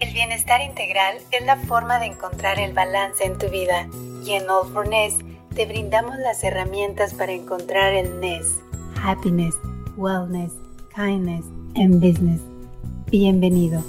El bienestar integral es la forma de encontrar el balance en tu vida. Y en All for Ness te brindamos las herramientas para encontrar el Ness. Happiness, Wellness, Kindness and Business. Bienvenido.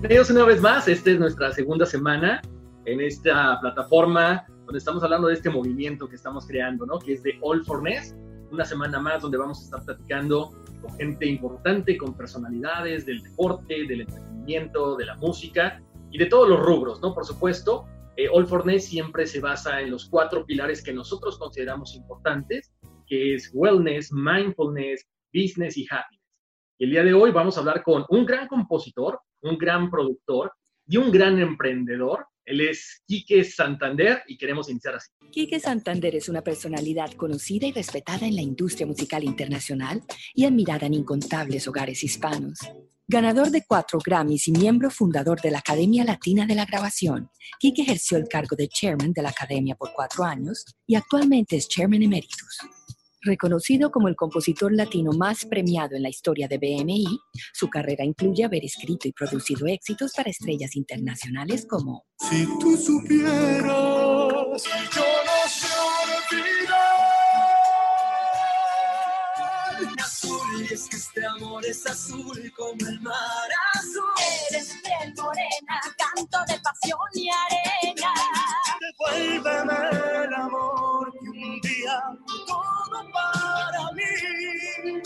Bienvenidos una vez más. Esta es nuestra segunda semana en esta plataforma donde estamos hablando de este movimiento que estamos creando, ¿no? Que es de All for Ness. Una semana más donde vamos a estar platicando con gente importante, con personalidades del deporte, del entretenimiento, de la música y de todos los rubros, ¿no? Por supuesto, eh, All for Ness siempre se basa en los cuatro pilares que nosotros consideramos importantes, que es wellness, mindfulness, business y happiness. Y el día de hoy vamos a hablar con un gran compositor, un gran productor y un gran emprendedor. Él es Quique Santander y queremos iniciar así. Quique Santander es una personalidad conocida y respetada en la industria musical internacional y admirada en incontables hogares hispanos. Ganador de cuatro Grammys y miembro fundador de la Academia Latina de la Grabación, Quique ejerció el cargo de chairman de la Academia por cuatro años y actualmente es chairman emeritus. Reconocido como el compositor latino más premiado en la historia de BMI, su carrera incluye haber escrito y producido éxitos para estrellas internacionales como Si tú supieras, yo no sé olvidar. Azul, y es que este amor es azul como el mar azul. Eres piel morena, canto de pasión y arena. Devuélveme el amor Me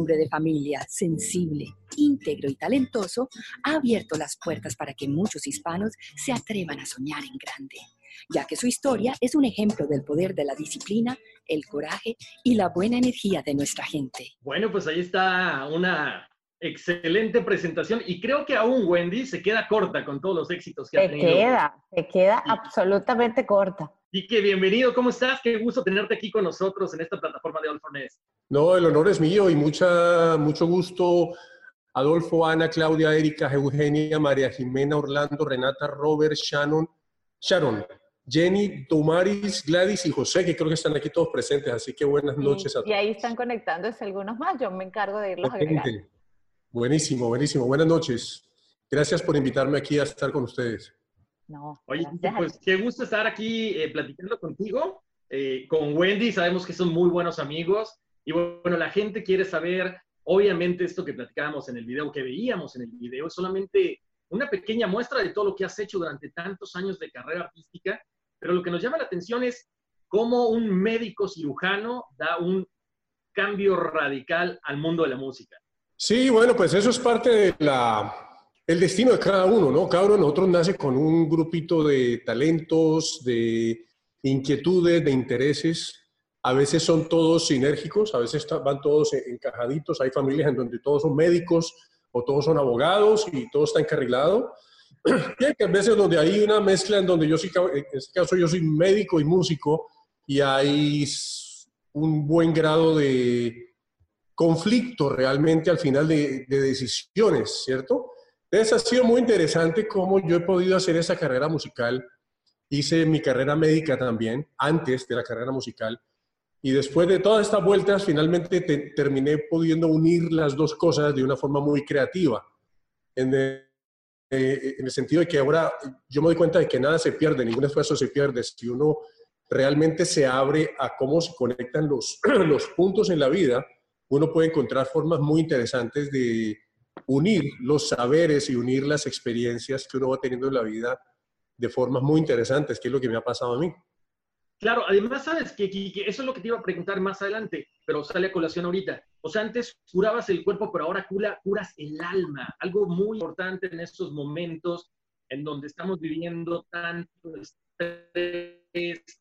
hombre de familia sensible, íntegro y talentoso ha abierto las puertas para que muchos hispanos se atrevan a soñar en grande, ya que su historia es un ejemplo del poder de la disciplina, el coraje y la buena energía de nuestra gente. Bueno, pues ahí está una excelente presentación y creo que aún Wendy se queda corta con todos los éxitos que ha Se tenido. queda, se queda Sí. absolutamente corta. Y que bienvenido, ¿cómo estás? Qué gusto tenerte aquí con nosotros en esta plataforma de All for. No, el honor es mío y mucha, mucho gusto. Adolfo, Ana, Claudia, Erika, Eugenia, María Jimena, Orlando, Renata, Robert, Shannon, Sharon, Jenny, Tomaris, Gladys y José, que creo que están aquí todos presentes. Así que buenas noches a Y ahí están conectándose algunos más. Yo me encargo de irlos. Excelente. Buenísimo, buenísimo. Buenas noches. Gracias por invitarme aquí a estar con ustedes. No, Oye, gracias pues qué gusto estar aquí eh, platicando contigo, eh, con Wendy, sabemos que son muy buenos amigos y bueno, la gente quiere saber, obviamente esto que platicábamos en el video, que veíamos en el video, es solamente una pequeña muestra de todo lo que has hecho durante tantos años de carrera artística, pero lo que nos llama la atención es cómo un médico cirujano da un cambio radical al mundo de la música. Sí, bueno, pues eso es parte de la, el destino de cada uno, ¿no? Cada uno de nosotros nace con un grupito de talentos, de inquietudes, de intereses. A veces son todos sinérgicos, a veces van todos encajaditos. Hay familias en donde todos son médicos o todos son abogados y todo está encarrilado. Y hay que veces donde hay una mezcla en donde yo ca- en este caso yo soy médico y músico y hay un buen grado de conflicto realmente al final de, de decisiones, ¿cierto? Entonces ha sido muy interesante cómo yo he podido hacer esa carrera musical. Hice mi carrera médica también, antes de la carrera musical. Y después de todas estas vueltas, finalmente te- terminé pudiendo unir las dos cosas de una forma muy creativa. En eh, en el sentido de que ahora yo me doy cuenta de que nada se pierde, ningún esfuerzo se pierde. Si uno realmente se abre a cómo se conectan los, los puntos en la vida, uno puede encontrar formas muy interesantes de unir los saberes y unir las experiencias que uno va teniendo en la vida de formas muy interesantes, que es lo que me ha pasado a mí. Claro, además, sabes que, eso es lo que te iba a preguntar más adelante, pero sale a colación ahorita. O sea, antes curabas el cuerpo, pero ahora cura- curas el alma. Algo muy importante en estos momentos en donde estamos viviendo tanto estrés,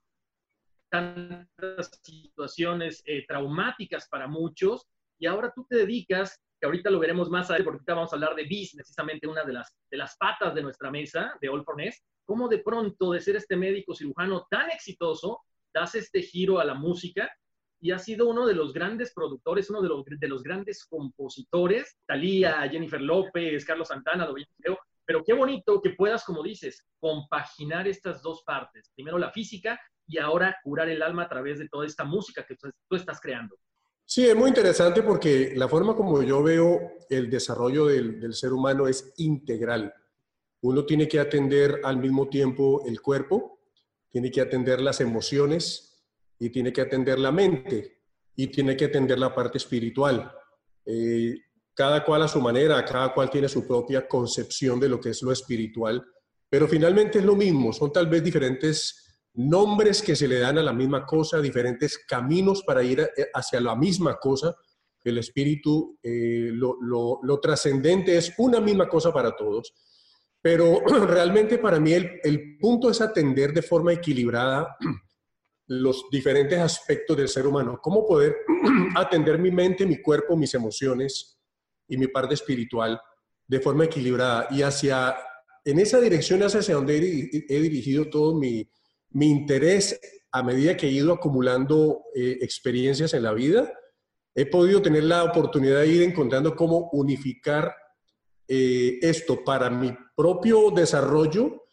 tantas situaciones eh, traumáticas para muchos, y ahora tú te dedicas, que ahorita lo veremos más adelante, porque ahorita vamos a hablar de business, precisamente una de las, de las patas de nuestra mesa, de All for Ness, cómo de pronto de ser este médico cirujano tan exitoso, das este giro a la música y has sido uno de los grandes productores, uno de los, de los grandes compositores, Talía, Jennifer López, Carlos Santana, lo creo, pero qué bonito que puedas, como dices, compaginar estas dos partes, primero la física y ahora curar el alma a través de toda esta música que tú, estás creando. Sí, es muy interesante porque la forma como yo veo el desarrollo del, del ser humano es integral. Uno tiene que atender al mismo tiempo el cuerpo, tiene que atender las emociones y tiene que atender la mente y tiene que atender la parte espiritual. Eh, cada cual a su manera, cada cual tiene su propia concepción de lo que es lo espiritual, pero finalmente es lo mismo, son tal vez diferentes nombres que se le dan a la misma cosa, diferentes caminos para ir a- hacia la misma cosa. El espíritu, eh, lo, lo- lo trascendente es una misma cosa para todos, pero realmente para mí el, el punto es atender de forma equilibrada los diferentes aspectos del ser humano. ¿Cómo poder atender mi mente, mi cuerpo, mis emociones y mi parte espiritual de forma equilibrada? Y hacia, en esa dirección hacia donde he, he dirigido todo mi, mi interés a medida que he ido acumulando eh, experiencias en la vida. He podido tener la oportunidad de ir encontrando cómo unificar eh, esto para mi propio desarrollo,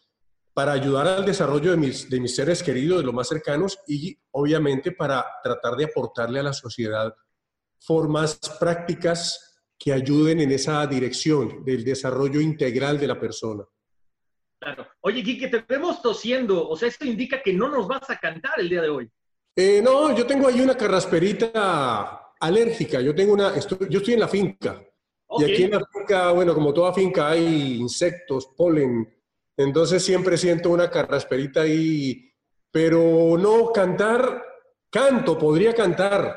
para ayudar al desarrollo de mis, de mis seres queridos, de los más cercanos, y obviamente para tratar de aportarle a la sociedad formas prácticas que ayuden en esa dirección del desarrollo integral de la persona. Claro. Oye, Quique, te vemos tosiendo, o sea, esto indica que no nos vas a cantar el día de hoy. Eh, no, yo tengo ahí una carrasperita alérgica. Yo tengo una, estoy- yo estoy en la finca. Y aquí en la finca, bueno, como toda finca hay insectos, polen. Entonces siempre siento una carrasperita ahí. Pero no, cantar, canto, podría cantar.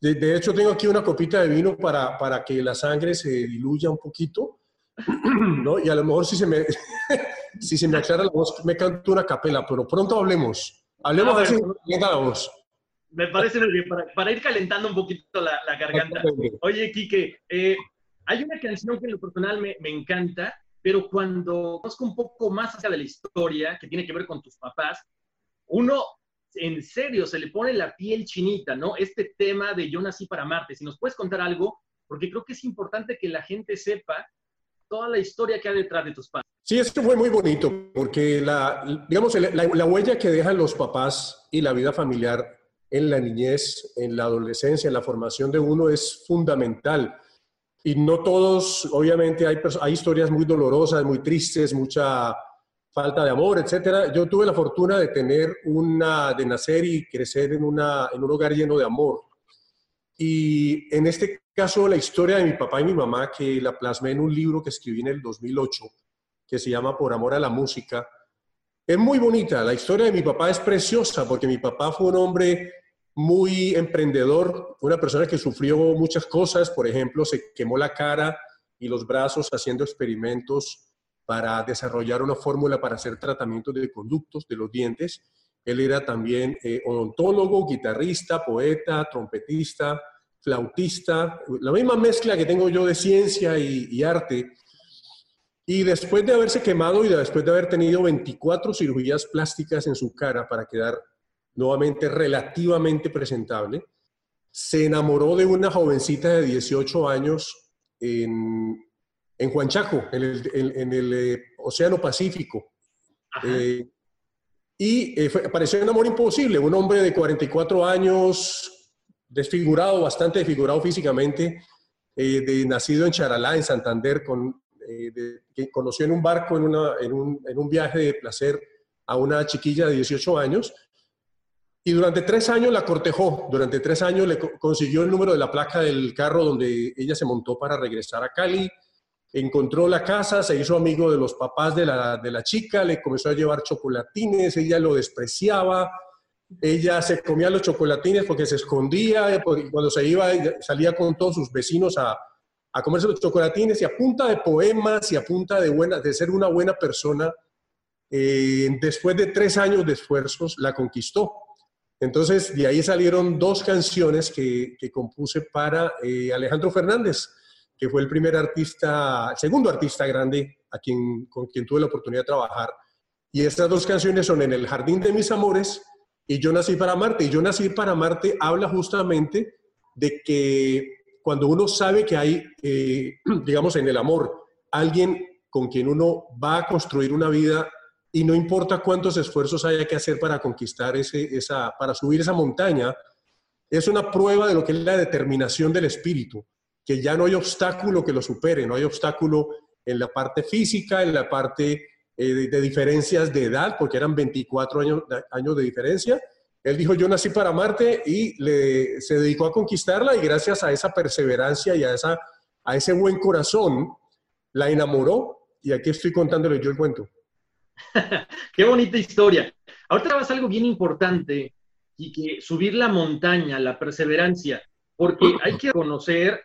De, de hecho, tengo aquí una copita de vino para, para que la sangre se diluya un poquito. ¿no? Y a lo mejor si se me, si se me aclara la voz, me canto una capela, pero pronto hablemos. Hablemos Ah, a ver si bueno. me calienta la voz. Me parece muy bien, para, para ir calentando un poquito la, la garganta. Oye, Quique, eh, hay una canción que en lo personal me, me encanta, pero cuando conozco un poco más hacia de la historia, que tiene que ver con tus papás, uno en serio se le pone la piel chinita, ¿no? Este tema de Yo nací para Marte. Si nos puedes contar algo, porque creo que es importante que la gente sepa toda la historia que hay detrás de tus padres. Sí, esto fue muy bonito, porque la, digamos, la, la huella que dejan los papás y la vida familiar en la niñez, en la adolescencia, en la formación de uno es fundamental. Y no todos, obviamente, hay, hay historias muy dolorosas, muy tristes, mucha falta de amor, etcétera. Yo tuve la fortuna de tener una, de nacer y crecer en, una, en un hogar lleno de amor. Y en este caso, la historia de mi papá y mi mamá, que la plasmé en un libro que escribí en el 2008, que se llama Por Amor a la Música, Es muy bonita. La historia de mi papá es preciosa porque mi papá fue un hombre muy emprendedor, una persona que sufrió muchas cosas. Por ejemplo, se quemó la cara y los brazos haciendo experimentos para desarrollar una fórmula para hacer tratamientos de conductos de los dientes. Él era también eh, odontólogo, guitarrista, poeta, trompetista, flautista, la misma mezcla que tengo yo de ciencia y, y arte. Y después de haberse quemado y después de haber tenido 24 cirugías plásticas en su cara para quedar nuevamente relativamente presentable, se enamoró de una jovencita de 18 años en, en Huanchaco, en el, en- en el, eh, Océano Pacífico. Eh, y eh, fue- pareció un amor imposible, un hombre de 44 años, desfigurado, bastante desfigurado físicamente, eh, de, nacido en Charalá, en Santander, con, eh, que conoció en un barco, en, una- en un, en un viaje de placer, a una chiquilla de 18 años. Y durante tres años la cortejó, durante tres años le co- consiguió el número de la placa del carro donde ella se montó para regresar a Cali, encontró la casa, se hizo amigo de los papás de la, de la chica, le comenzó a llevar chocolatines, ella lo despreciaba, ella se comía los chocolatines porque se escondía, cuando se iba salía con todos sus vecinos a, a comerse los chocolatines y a punta de poemas y a punta de, buena, de ser una buena persona, eh, después de tres años de esfuerzos la conquistó. Entonces, de ahí salieron dos canciones que, que compuse para eh, Alejandro Fernández, que fue el primer artista, segundo artista grande a quien, con quien tuve la oportunidad de trabajar. Y estas dos canciones son En el Jardín de mis Amores y Yo Nací para Marte. Y Yo Nací para Marte habla justamente de que cuando uno sabe que hay, eh, digamos, en el amor, alguien con quien uno va a construir una vida y no importa cuántos esfuerzos haya que hacer para conquistar ese, esa, para subir esa montaña, es una prueba de lo que es la determinación del espíritu, que ya no hay obstáculo que lo supere, no hay obstáculo en la parte física, en la parte eh, de, de diferencias de edad, porque eran 24 años, años de diferencia. Él dijo, yo nací para Marte y le, se dedicó a conquistarla y gracias a esa perseverancia y a, esa, a ese buen corazón, la enamoró y aquí estoy contándole yo el cuento. Qué bonita historia. Ahorita vas algo bien importante y que subir la montaña, la perseverancia, porque hay que reconocer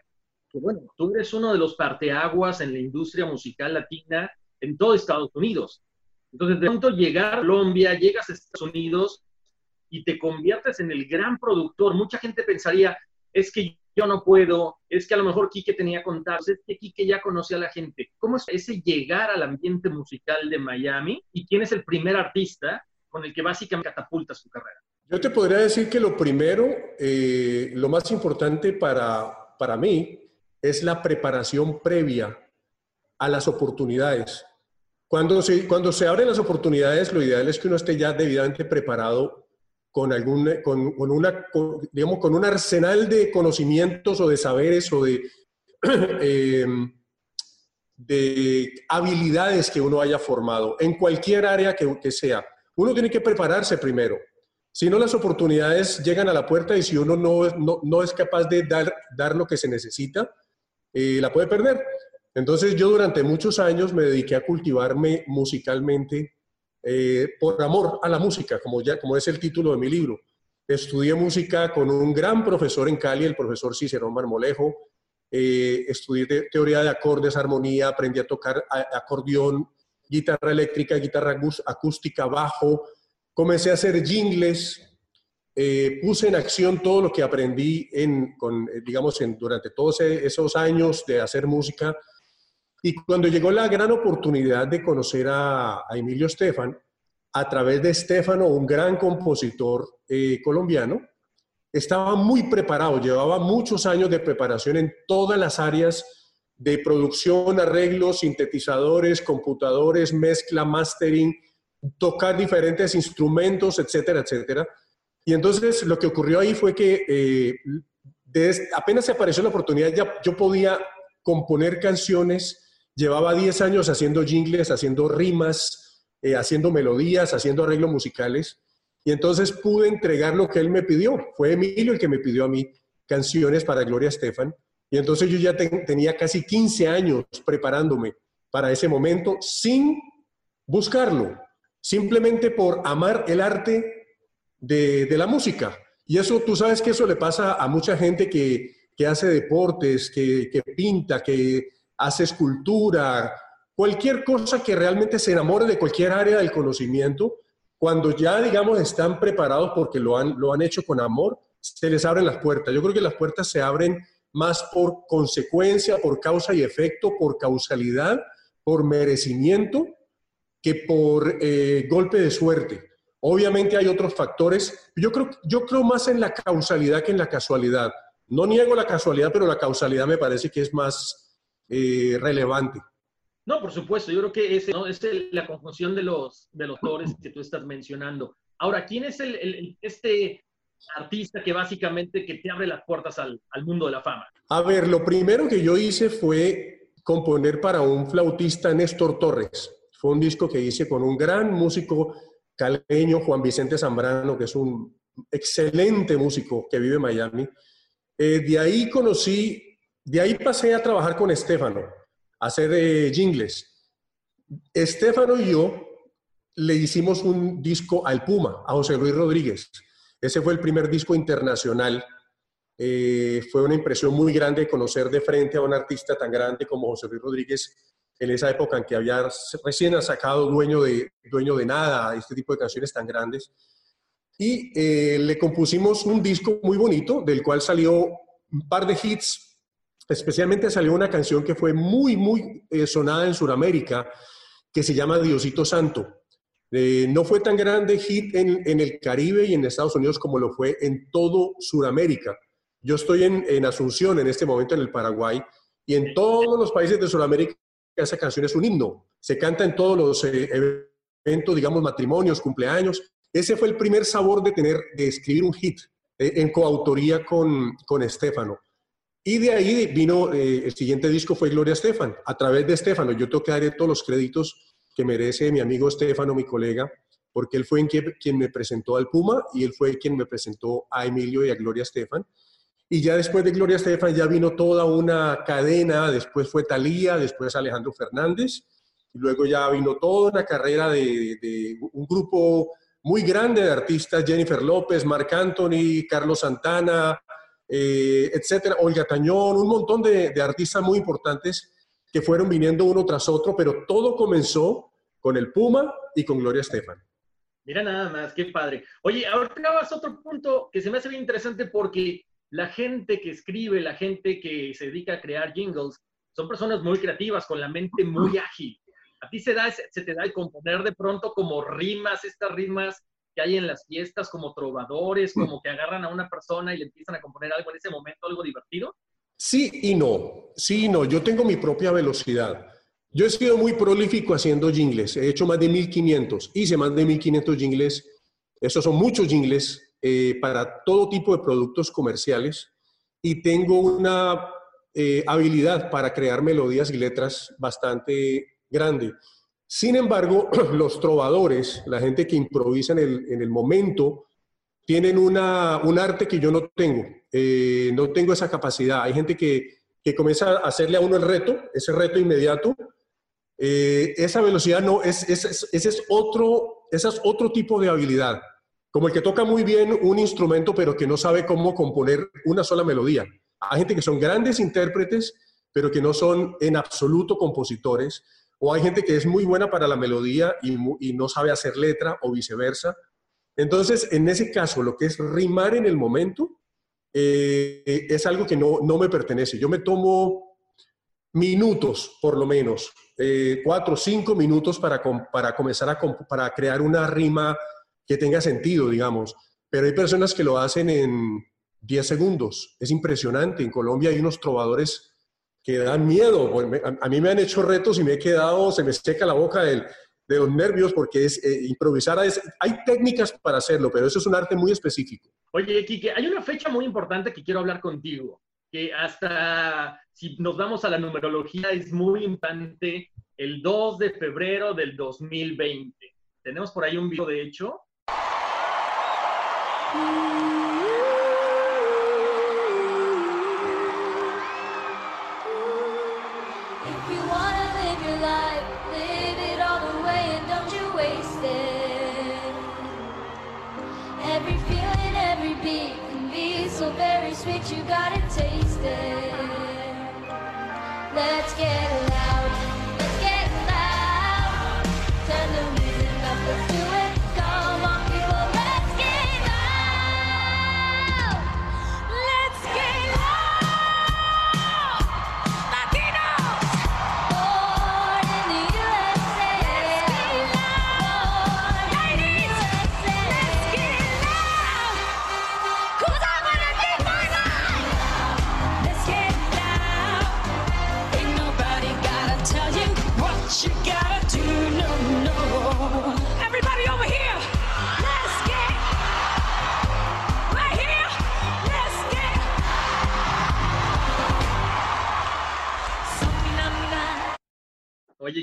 que, bueno, tú eres uno de los parteaguas en la industria musical latina en todo Estados Unidos. Entonces, de pronto llegar a Colombia, llegas a Estados Unidos y te conviertes en el gran productor. Mucha gente pensaría, es que yo no puedo, es que a lo mejor Quique tenía contactos, es que Quique ya conocía a la gente. ¿Cómo es ese llegar al ambiente musical de Miami y quién es el primer artista con el que básicamente catapulta su carrera? Yo te podría decir que lo primero, eh, lo más importante para, para mí es la preparación previa a las oportunidades. Cuando se, cuando se abren las oportunidades, lo ideal es que uno esté ya debidamente preparado con, algún, con, con una, digamos, con un arsenal de conocimientos o de saberes o de, eh, de habilidades que uno haya formado en cualquier área que, que sea. Uno tiene que prepararse primero. Si no, las oportunidades llegan a la puerta y si uno no, no, no es capaz de dar, dar lo que se necesita, eh, la puede perder. Entonces yo durante muchos años me dediqué a cultivarme musicalmente eh, por amor a la música, como, ya, como es el título de mi libro. Estudié música con un gran profesor en Cali, el profesor Cicerón Marmolejo. Eh, estudié te teoría de acordes, armonía, aprendí a tocar acordeón, guitarra eléctrica, guitarra acústica, bajo. Comencé a hacer jingles, eh, puse en acción todo lo que aprendí en, con, digamos, en, durante todos esos años de hacer música. Y cuando llegó la gran oportunidad de conocer a, Emilio Estefan, a través de Estefano, un gran compositor eh, colombiano, estaba muy preparado, llevaba muchos años de preparación en todas las áreas de producción, arreglos, sintetizadores, computadores, mezcla, mastering, tocar diferentes instrumentos, etcétera, etcétera. Y entonces lo que ocurrió ahí fue que eh, apenas se apareció la oportunidad, ya yo podía componer canciones, llevaba 10 años haciendo jingles, haciendo rimas, eh, haciendo melodías, haciendo arreglos musicales, y entonces pude entregar lo que él me pidió. Fue Emilio el que me pidió a mí canciones para Gloria Estefan, y entonces yo ya te, tenía casi 15 años preparándome para ese momento sin buscarlo, simplemente por amar el arte de, de la música. Y eso, tú sabes que eso le pasa a mucha gente que, que hace deportes, que, que pinta, que hace escultura, cualquier cosa que realmente se enamore de cualquier área del conocimiento, cuando ya, digamos, están preparados porque lo han, lo han hecho con amor, se les abren las puertas. Yo creo que las puertas se abren más por consecuencia, por causa y efecto, por causalidad, por merecimiento, que por eh, golpe de suerte. Obviamente hay otros factores. Yo creo, yo creo más en la causalidad que en la casualidad. No niego la casualidad, pero la causalidad me parece que es más eh, relevante. No, por supuesto, yo creo que ese, ¿no? es el- la conjunción de los, de los autores que tú estás mencionando. Ahora, ¿quién es el, el- el- este artista que básicamente que te abre las puertas al, al mundo de la fama? A ver, lo primero que yo hice fue componer para un flautista Néstor Torres. Fue un disco que hice con un gran músico caleño, Juan Vicente Zambrano, que es un excelente músico que vive en Miami. Eh, de ahí conocí, de ahí pasé a trabajar con Estefano, a hacer eh, jingles. Estefano y yo le hicimos un disco al Puma, a José Luis Rodríguez. Ese fue el primer disco internacional. Eh, fue una impresión muy grande conocer de frente a un artista tan grande como José Luis Rodríguez en esa época en que había recién sacado Dueño de, Dueño de Nada, este tipo de canciones tan grandes. Y eh, le compusimos un disco muy bonito, del cual salió un par de hits. Especialmente salió una canción que fue muy, muy eh, sonada en Sudamérica, que se llama Diosito Santo. Eh, no fue tan grande hit en, el Caribe y en Estados Unidos como lo fue en todo Sudamérica. Yo estoy en, en, Asunción en este momento, en el Paraguay, y en todos los países de Sudamérica esa canción es un himno. Se canta en todos los eh, eventos, digamos, matrimonios, cumpleaños. Ese fue el primer sabor de tener, de escribir un hit en coautoría con, con Estefano. Y de ahí vino, eh, el siguiente disco fue Gloria Estefan. A través de Estefano, yo tengo que darle todos los créditos que merece mi amigo Estefano, mi colega, porque él fue en quien, quien, me presentó al Puma y él fue quien me presentó a Emilio y a Gloria Estefan. Y ya después de Gloria Estefan ya vino toda una cadena, después fue Talía, después Alejandro Fernández, y luego ya vino toda una carrera de, de un grupo muy grande de artistas, Jennifer López, Marc Anthony, Carlos Santana, eh, etcétera, Olga Tañón, un montón de, de artistas muy importantes que fueron viniendo uno tras otro, pero todo comenzó con el Puma y con Gloria Estefan. Mira nada más, qué padre. Oye, ahora vas a otro punto que se me hace bien interesante porque la gente que escribe, la gente que se dedica a crear jingles, son personas muy creativas, con la mente muy ágil. A ti se, da, se te da el componer de pronto como rimas, estas rimas que hay en las fiestas, como trovadores, como que agarran a una persona y le empiezan a componer algo en ese momento, algo divertido. Sí y no, sí y no. Yo tengo mi propia velocidad. Yo he sido muy prolífico haciendo jingles. He hecho más de 1500. Hice más de 1500 jingles. Esos son muchos jingles eh, para todo tipo de productos comerciales. Y tengo una eh, habilidad para crear melodías y letras bastante grande. Sin embargo, los trovadores, la gente que improvisa en el, en el momento, tienen una, un arte que yo no tengo. Eh, no tengo esa capacidad. Hay gente que, que, comienza a hacerle a uno el reto, ese reto inmediato. Eh, esa velocidad no, es, es, es, ese es otro, ese es otro tipo de habilidad. Como el que toca muy bien un instrumento, pero que no sabe cómo componer una sola melodía. Hay gente que son grandes intérpretes, pero que no son en absoluto compositores. O hay gente que es muy buena para la melodía y, no sabe hacer letra o viceversa. Entonces, en ese caso, lo que es rimar en el momento eh, es algo que no, me pertenece. Yo me tomo minutos, por lo menos, eh, cuatro o cinco minutos para, para comenzar a para crear una rima que tenga sentido, digamos. Pero hay personas que lo hacen en 10 segundos. Es impresionante. En Colombia hay unos trovadores que dan miedo. A mí me han hecho retos y me he quedado, se me seca la boca del, de los nervios porque es eh, improvisar. Es, hay técnicas para hacerlo, pero eso es un arte muy específico. Oye, Kike, hay una fecha muy importante que quiero hablar contigo, que hasta si nos vamos a la numerología es muy importante, el 2 de febrero del 2020. Tenemos por ahí un video, de hecho.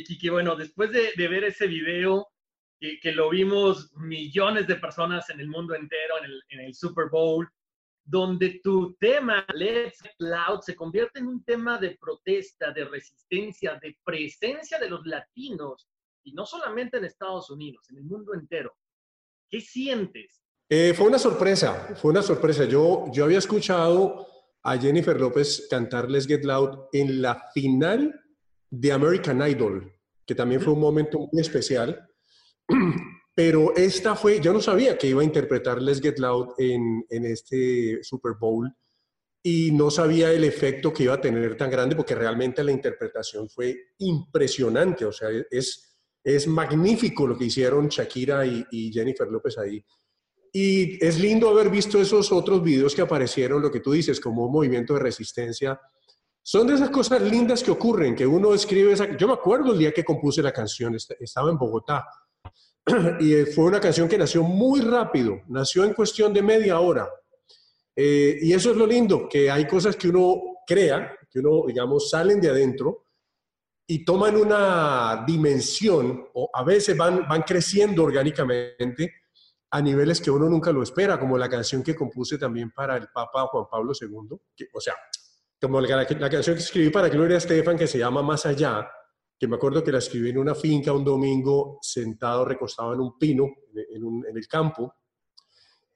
Kiki, bueno, después de, ver ese video, que, lo vimos millones de personas en el mundo entero, en el, Super Bowl, donde tu tema, Let's Get Loud, se convierte en un tema de protesta, de resistencia, de presencia de los latinos, y no solamente en Estados Unidos, en el mundo entero. ¿Qué sientes? Eh, fue una sorpresa, fue una sorpresa. Yo, yo había escuchado a Jennifer López cantar Let's Get Loud en la final de American Idol, que también fue un momento muy especial. Pero esta fue, yo no sabía que iba a interpretar Let's Get Loud en, en este Super Bowl y no sabía el efecto que iba a tener tan grande porque realmente la interpretación fue impresionante, o sea, es, es magnífico lo que hicieron Shakira y, y Jennifer López ahí. Y es lindo haber visto esos otros videos que aparecieron, lo que tú dices, como un movimiento de resistencia. Son de esas cosas lindas que ocurren, que uno escribe esa... Yo me acuerdo el día que compuse la canción, est- estaba en Bogotá, y eh, fue una canción que nació muy rápido, nació en cuestión de media hora. Eh, y eso es lo lindo, que hay cosas que uno crea, que uno, digamos, salen de adentro y toman una dimensión, o a veces van, van creciendo orgánicamente a niveles que uno nunca lo espera, como la canción que compuse también para el Papa Juan Pablo II, que, o sea, como la, la canción que escribí para Gloria Estefan, que se llama Más Allá, que me acuerdo que la escribí en una finca un domingo, sentado, recostado en un pino, en, un- en el campo,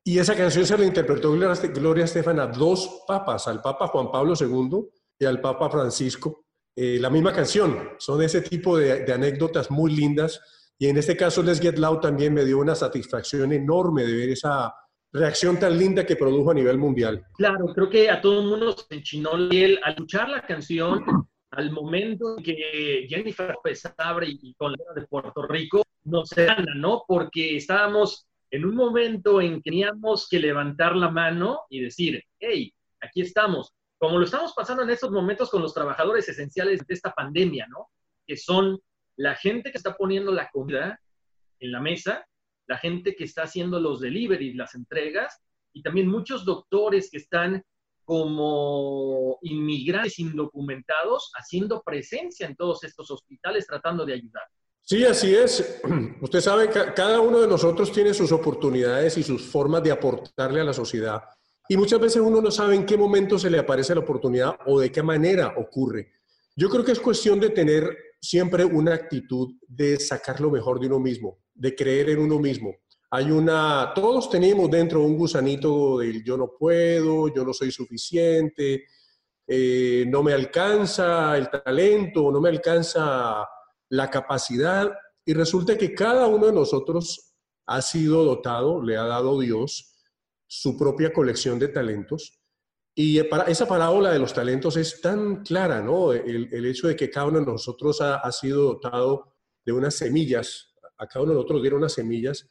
y esa canción se la interpretó Gloria Este- Estefan a dos papas, al Papa Juan Pablo II y al Papa Francisco. Eh, la misma canción, son ese tipo de, de anécdotas muy lindas. Y en este caso, Let's Get Loud también me dio una satisfacción enorme de ver esa reacción tan linda que produjo a nivel mundial. Claro, creo que a todo el mundo se enchinó al escuchar la canción, al momento en que Jennifer López abre y con la de Puerto Rico nos gana, ¿no? Porque estábamos en un momento en que teníamos que levantar la mano y decir, hey, aquí estamos. Como lo estamos pasando en estos momentos con los trabajadores esenciales de esta pandemia, ¿no? Que son la gente que está poniendo la comida en la mesa, la gente que está haciendo los deliveries, las entregas, y también muchos doctores que están como inmigrantes indocumentados haciendo presencia en todos estos hospitales tratando de ayudar. Sí, así es. Usted sabe que cada uno de nosotros tiene sus oportunidades y sus formas de aportarle a la sociedad. Y muchas veces uno no sabe en qué momento se le aparece la oportunidad o de qué manera ocurre. Yo creo que es cuestión de tener siempre una actitud de sacar lo mejor de uno mismo, de creer en uno mismo. Hay una, todos tenemos dentro un gusanito del yo no puedo, yo no soy suficiente, eh, no me alcanza el talento, no me alcanza la capacidad. Y resulta que cada uno de nosotros ha sido dotado, le ha dado Dios su propia colección de talentos. Y para, esa parábola de los talentos es tan clara, ¿no? El, el hecho de que cada uno de nosotros ha, ha, sido dotado de unas semillas, a cada uno de nosotros dieron unas semillas,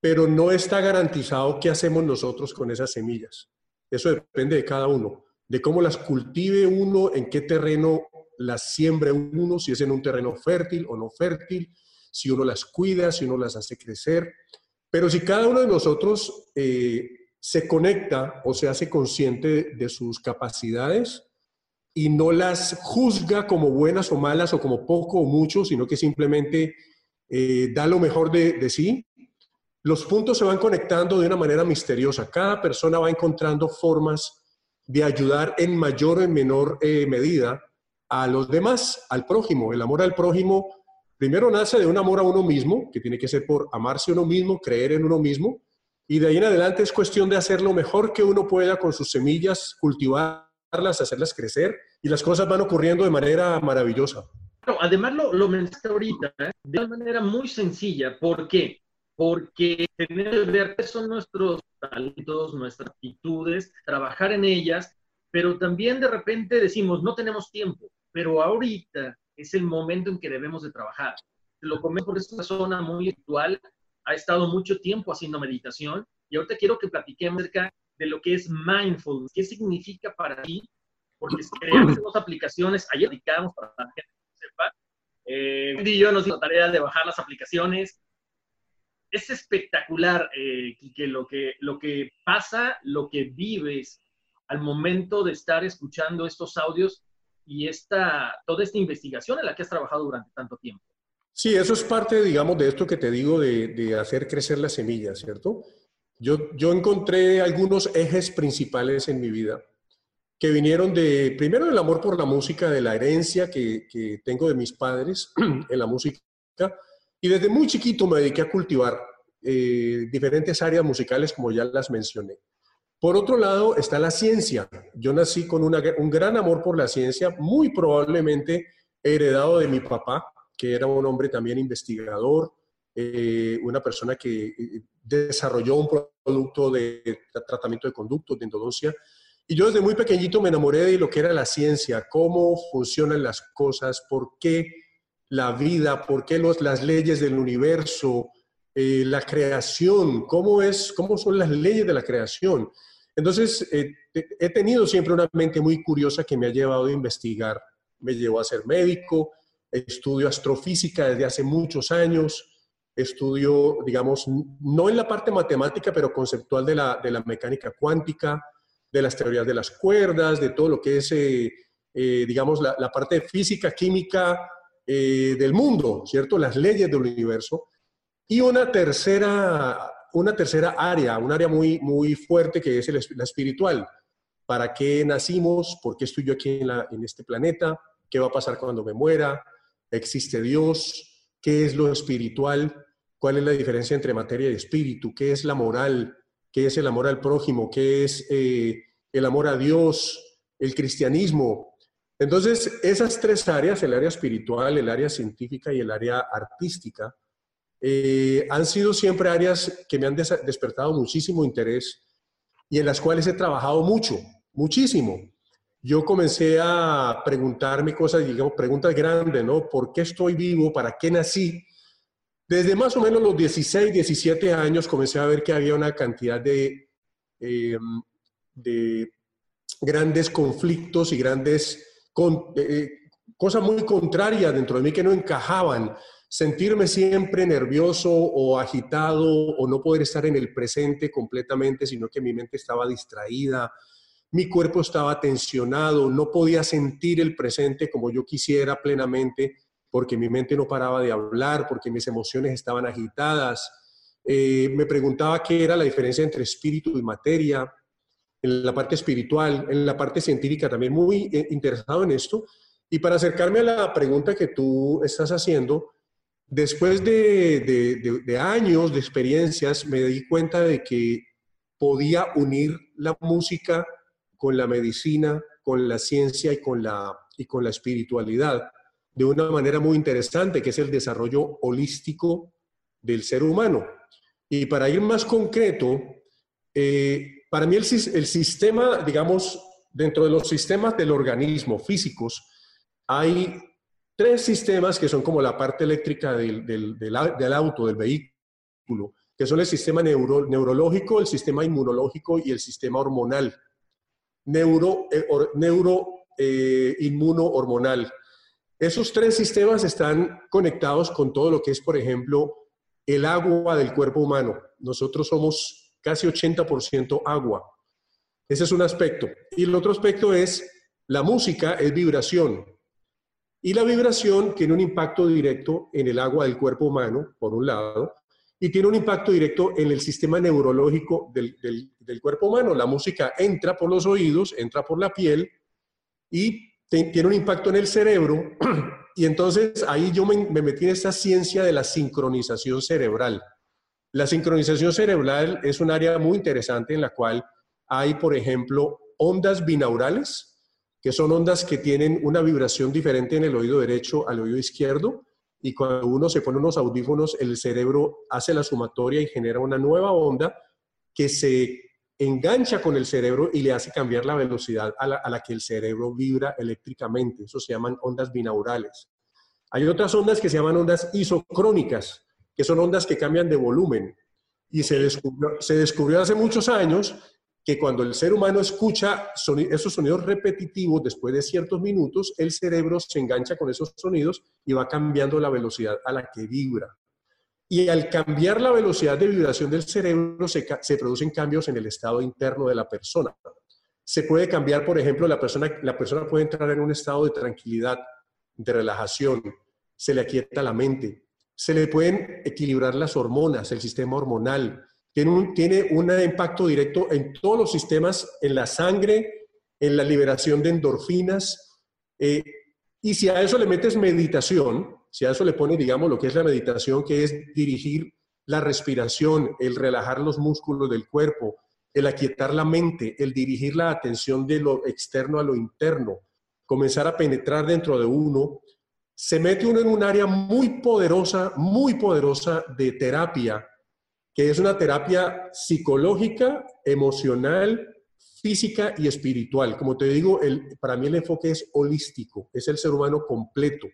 pero no está garantizado qué hacemos nosotros con esas semillas. Eso depende de cada uno, de cómo las cultive uno, en qué terreno las siembre uno, si es en un terreno fértil o no fértil, si uno las cuida, si uno las hace crecer. Pero si cada uno de nosotros eh, se conecta o se hace consciente de sus capacidades y no las juzga como buenas o malas o como poco o mucho, sino que simplemente eh, da lo mejor de, sí, los puntos se van conectando de una manera misteriosa. Cada persona va encontrando formas de ayudar en mayor o en menor eh, medida a los demás, al prójimo. El amor al prójimo primero nace de un amor a uno mismo, que tiene que ser por amarse a uno mismo, creer en uno mismo, Y de ahí en adelante es cuestión de hacer lo mejor que uno pueda con sus semillas, cultivarlas, hacerlas crecer y las cosas van ocurriendo de manera maravillosa. Claro, además lo, lo mencionaste ahorita ¿eh? de una manera muy sencilla. ¿Por qué? Porque tener que ver qué son nuestros talentos, nuestras actitudes, trabajar en ellas, pero también de repente decimos, no tenemos tiempo, pero ahorita es el momento en que debemos de trabajar. Te lo comento porque es una zona muy actual, ha estado mucho tiempo haciendo meditación y ahorita quiero que platiquemos acerca de lo que es mindfulness, qué significa para ti, porque creamos dos aplicaciones, ayer aplicamos para la gente eh, y yo nos dimos la tarea de bajar las aplicaciones. Es espectacular, eh, lo que, lo que pasa, lo que vives al momento de estar escuchando estos audios y esta, toda esta investigación en la que has trabajado durante tanto tiempo. Sí, eso es parte, digamos, de esto que te digo de, de hacer crecer las semillas, ¿cierto? Yo, yo encontré algunos ejes principales en mi vida que vinieron de, primero, del amor por la música, de la herencia que, que tengo de mis padres en la música, y desde muy chiquito me dediqué a cultivar eh, diferentes áreas musicales, como ya las mencioné. Por otro lado está la ciencia. Yo nací con una- un gran amor por la ciencia, muy probablemente heredado de mi papá, que era un hombre también investigador, eh, una persona que eh, desarrolló un producto de tra- tratamiento de conductos, de endodoncia. Y yo desde muy pequeñito me enamoré de lo que era la ciencia, cómo funcionan las cosas, por qué la vida, por qué las leyes del universo, eh, la creación, cómo, es, cómo son las leyes de la creación. Entonces, eh, he tenido siempre una mente muy curiosa que me ha llevado a investigar. Me llevó a ser médico, estudio astrofísica desde hace muchos años, estudio, digamos, no en la parte matemática, pero conceptual de la, de la mecánica cuántica, de las teorías de las cuerdas, de todo lo que es, eh, eh, digamos, la, parte física, química eh, del mundo, ¿cierto? Las leyes del universo. Y una tercera, una tercera área, un área muy, muy fuerte que es el la espiritual. ¿Para qué nacimos? ¿Por qué estoy yo aquí en, en este planeta? ¿Qué va a pasar cuando me muera? ¿Existe Dios? ¿Qué es lo espiritual? ¿Cuál es la diferencia entre materia y espíritu? ¿Qué es la moral? ¿Qué es el amor al prójimo? ¿Qué es eh, el amor a Dios? ¿El cristianismo? Entonces, esas tres áreas, el área espiritual, el área científica y el área artística, eh, han sido siempre áreas que me han despertado muchísimo interés y en las cuales he trabajado mucho, muchísimo. Yo comencé a preguntarme cosas, digamos, preguntas grandes, ¿no? ¿Por qué estoy vivo? ¿Para qué nací? Desde más o menos los 16, 17 años comencé a ver que había una cantidad de, eh, de grandes conflictos y grandes con- eh, cosas muy contrarias dentro de mí que no encajaban. Sentirme siempre nervioso o agitado o no poder estar en el presente completamente, sino que mi mente estaba distraída, mi cuerpo estaba tensionado, no podía sentir el presente como yo quisiera plenamente porque mi mente no paraba de hablar, porque mis emociones estaban agitadas. Eh, me preguntaba qué era la diferencia entre espíritu y materia, en la parte espiritual, en la parte científica también muy eh, interesado en esto. Y para acercarme a la pregunta que tú estás haciendo, después de, de- años de experiencias, me di cuenta de que podía unir la música con la medicina, con la ciencia y con la, y con la espiritualidad de una manera muy interesante, que es el desarrollo holístico del ser humano. Y para ir más concreto, eh, para mí el, el sistema, digamos, dentro de los sistemas del organismo físicos, hay tres sistemas que son como la parte eléctrica del, del- del au- del auto, del vehículo, que son el sistema neuro- neurológico, el sistema inmunológico y el sistema hormonal. Neuro, eh, neuro eh, inmuno-hormonal. Esos tres sistemas están conectados con todo lo que es, por ejemplo, el agua del cuerpo humano. Nosotros somos casi 80% agua. Ese es un aspecto. Y el otro aspecto es la música, es vibración. Y la vibración tiene un impacto directo en el agua del cuerpo humano, por un lado, y tiene un impacto directo en el sistema neurológico del, del- del cuerpo humano. La música entra por los oídos, entra por la piel y tiene un impacto en el cerebro. Y entonces ahí yo me, me metí en esta ciencia de la sincronización cerebral. La sincronización cerebral es un área muy interesante en la cual hay, por ejemplo, ondas binaurales, que son ondas que tienen una vibración diferente en el oído derecho al oído izquierdo, y cuando uno se pone unos audífonos, el cerebro hace la sumatoria y genera una nueva onda que se engancha con el cerebro y le hace cambiar la velocidad a la, a la que el cerebro vibra eléctricamente. Eso se llaman ondas binaurales. Hay otras ondas que se llaman ondas isocrónicas, que son ondas que cambian de volumen. Y se descubrió, se descubrió hace muchos años que cuando el ser humano escucha soni- esos sonidos repetitivos después de ciertos minutos, el cerebro se engancha con esos sonidos y va cambiando la velocidad a la que vibra. Y al cambiar la velocidad de vibración del cerebro, se, producen cambios en el estado interno de la persona. Se puede cambiar, por ejemplo, la persona, la persona puede entrar en un estado de tranquilidad, de relajación, se le aquieta la mente, se le pueden equilibrar las hormonas, el sistema hormonal, tiene un, tiene un impacto directo en todos los sistemas, en la sangre, en la liberación de endorfinas. eh, y si a eso le metes meditación, si a eso le pones, digamos, lo que es la meditación, que es dirigir la respiración, el relajar los músculos del cuerpo, el aquietar la mente, el dirigir la atención de lo externo a lo interno, comenzar a penetrar dentro de uno, se mete uno en un área muy poderosa, muy poderosa de terapia, que es una terapia psicológica, emocional, física y espiritual. Como te digo, para mí el enfoque es holístico, es el ser humano completo.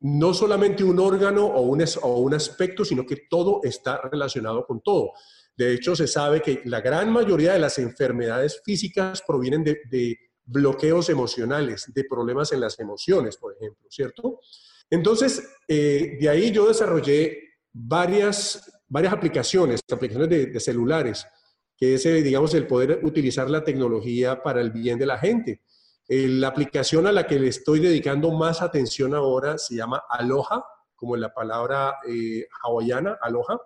No solamente un órgano o un, o un aspecto, sino que todo está relacionado con todo. De hecho, se sabe que la gran mayoría de las enfermedades físicas provienen de, de bloqueos emocionales, de problemas en las emociones, por ejemplo, ¿cierto? Entonces, eh, de ahí yo desarrollé varias, varias aplicaciones, aplicaciones de, de celulares, que es, eh, digamos, el poder utilizar la tecnología para el bien de la gente. La aplicación a la que le estoy dedicando más atención ahora se llama Aloha, como la palabra eh, hawaiana, Aloha.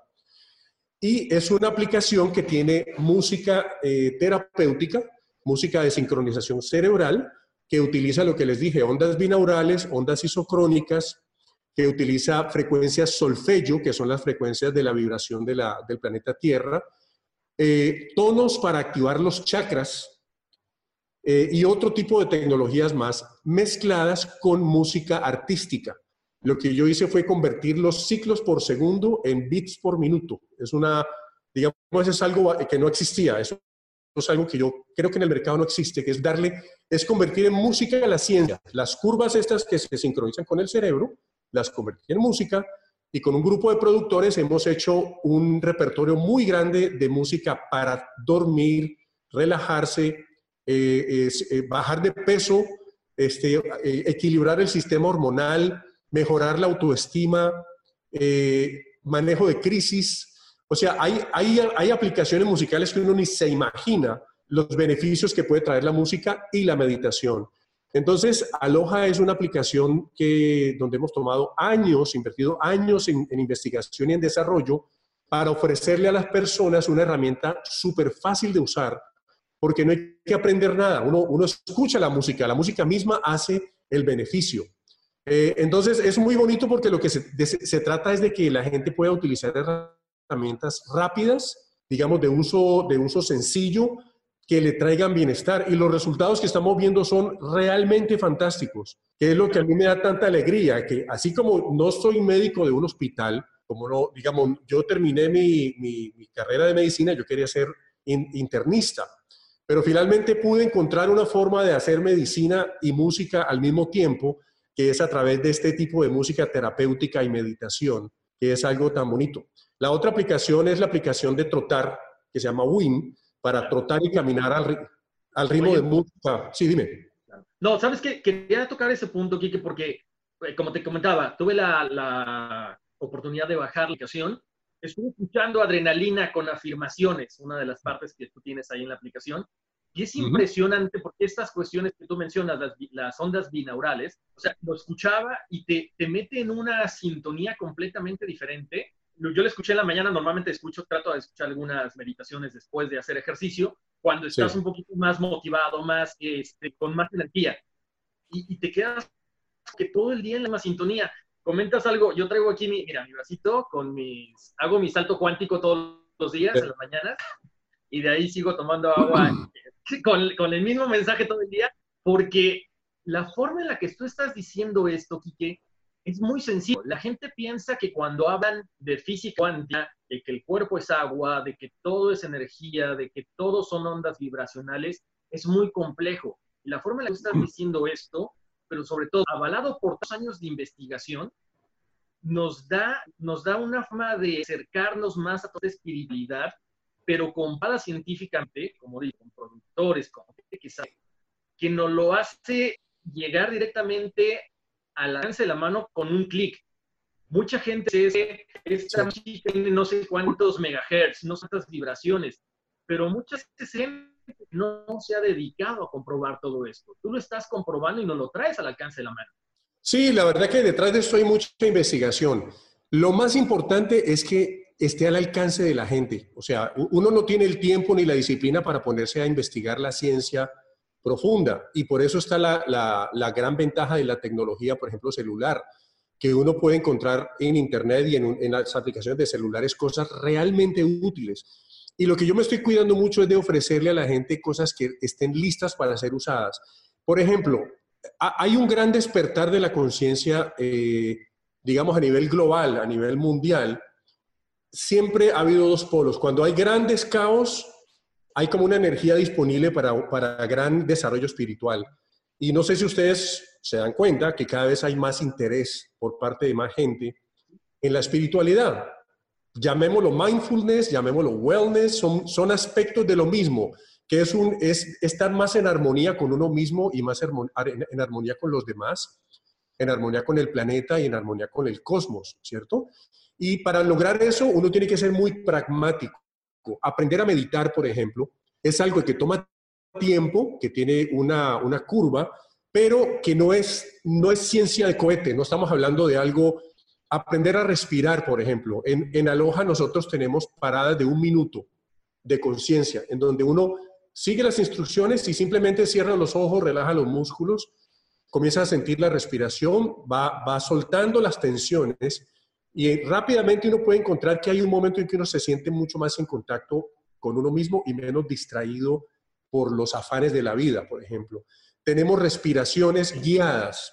Y es una aplicación que tiene música eh, terapéutica, música de sincronización cerebral, que utiliza lo que les dije, ondas binaurales, ondas isocrónicas, que utiliza frecuencias solfeggio, que son las frecuencias de la vibración de la- del planeta Tierra, eh, tonos para activar los chakras eh, y otro tipo de tecnologías más mezcladas con música artística. Lo que yo hice fue convertir los ciclos por segundo en bits por minuto. Es una, digamos, es algo que no existía. Eso es algo que yo creo que en el mercado no existe, que es darle, es convertir en música la ciencia. Las curvas estas que se sincronizan con el cerebro, las convertí en música y con un grupo de productores hemos hecho un repertorio muy grande de música para dormir, relajarse, eh, es, eh, bajar de peso, este, eh, equilibrar el sistema hormonal, mejorar la autoestima, manejo de crisis. O sea, hay, hay, hay aplicaciones musicales que uno ni se imagina los beneficios que puede traer la música y la meditación. Entonces, Aloha es una aplicación que, donde hemos tomado años, invertido años en, en investigación y en desarrollo para ofrecerle a las personas una herramienta súper fácil de usar, porque no hay que aprender nada. Uno, uno escucha la música, la música misma hace el beneficio. Eh, entonces, es muy bonito porque lo que se, de- se trata es de que la gente pueda utilizar herramientas rápidas, digamos, de uso, de uso sencillo, que le traigan bienestar. Y los resultados que estamos viendo son realmente fantásticos, que es lo que a mí me da tanta alegría, que así como no soy médico de un hospital, como no, digamos, yo terminé mi, mi- mi carrera de medicina, yo quería ser in- internista, pero finalmente pude encontrar una forma de hacer medicina y música al mismo tiempo, que es a través de este tipo de música terapéutica y meditación, que es algo tan bonito. La otra aplicación es la aplicación de trotar, que se llama WIN, para trotar y caminar al, ri- al ritmo Oye. de música. Sí, dime. No, ¿sabes qué? Quería tocar ese punto, Kike, porque, eh, como te comentaba, tuve la, la oportunidad de bajar la aplicación. Estuve escuchando adrenalina con afirmaciones, una de las partes que tú tienes ahí en la aplicación. Y es impresionante porque estas cuestiones que tú mencionas, las, las ondas binaurales, o sea, lo escuchaba y te, te mete en una sintonía completamente diferente. Yo lo escuché en la mañana, normalmente escucho, trato de escuchar algunas meditaciones después de hacer ejercicio, cuando estás Sí. un poquito más motivado, más, este, con más energía. Y, y te quedas que todo el día en la misma sintonía. Comentas algo, yo traigo aquí mi, mira, mi vasito con mis, hago mi salto cuántico todos los días, en las mañanas, y de ahí sigo tomando agua con, con el mismo mensaje todo el día, porque la forma en la que tú estás diciendo esto, Quique, es muy sencillo. La gente piensa que cuando hablan de física cuántica, de que el cuerpo es agua, de que todo es energía, de que todo son ondas vibracionales, es muy complejo. Y la forma en la que tú estás diciendo esto, pero sobre todo avalado por dos años de investigación, nos da, nos da una forma de acercarnos más a toda espiritualidad, pero comprada científicamente, como digo, con productores, con gente que sabe, que nos lo hace llegar directamente al alcance de la mano con un clic. Mucha gente dice, esta música tiene no sé cuántos megahertz, no sé cuántas vibraciones, pero muchas veces no se ha dedicado a comprobar todo esto. Tú lo estás comprobando y no lo traes al alcance de la mano. Sí, la verdad que detrás de esto hay mucha investigación. Lo más importante es que esté al alcance de la gente. O sea, uno no tiene el tiempo ni la disciplina para ponerse a investigar la ciencia profunda. Y por eso está la, la, la gran ventaja de la tecnología, por ejemplo, celular, que uno puede encontrar en Internet y en, en las aplicaciones de celulares cosas realmente útiles. Y lo que yo me estoy cuidando mucho es de ofrecerle a la gente cosas que estén listas para ser usadas. Por ejemplo, ha- hay un gran despertar de la conciencia, eh, digamos, a nivel global, a nivel mundial. Siempre ha habido dos polos. Cuando hay grandes caos, hay como una energía disponible para, para gran desarrollo espiritual. Y no sé si ustedes se dan cuenta que cada vez hay más interés por parte de más gente en la espiritualidad. Llamémoslo mindfulness, llamémoslo wellness, son, son aspectos de lo mismo, que es, un, es estar más en armonía con uno mismo y más en, en armonía con los demás, en armonía con el planeta y en armonía con el cosmos, ¿cierto? Y para lograr eso uno tiene que ser muy pragmático. Aprender a meditar, por ejemplo, es algo que toma tiempo, que tiene una, una curva, pero que no es, no es ciencia de cohete, no estamos hablando de algo, aprender a respirar, por ejemplo. En, en Aloha nosotros tenemos paradas de un minuto de conciencia, en donde uno sigue las instrucciones y simplemente cierra los ojos, relaja los músculos, comienza a sentir la respiración, va, va soltando las tensiones y rápidamente uno puede encontrar que hay un momento en que uno se siente mucho más en contacto con uno mismo y menos distraído por los afanes de la vida, por ejemplo. Tenemos respiraciones guiadas.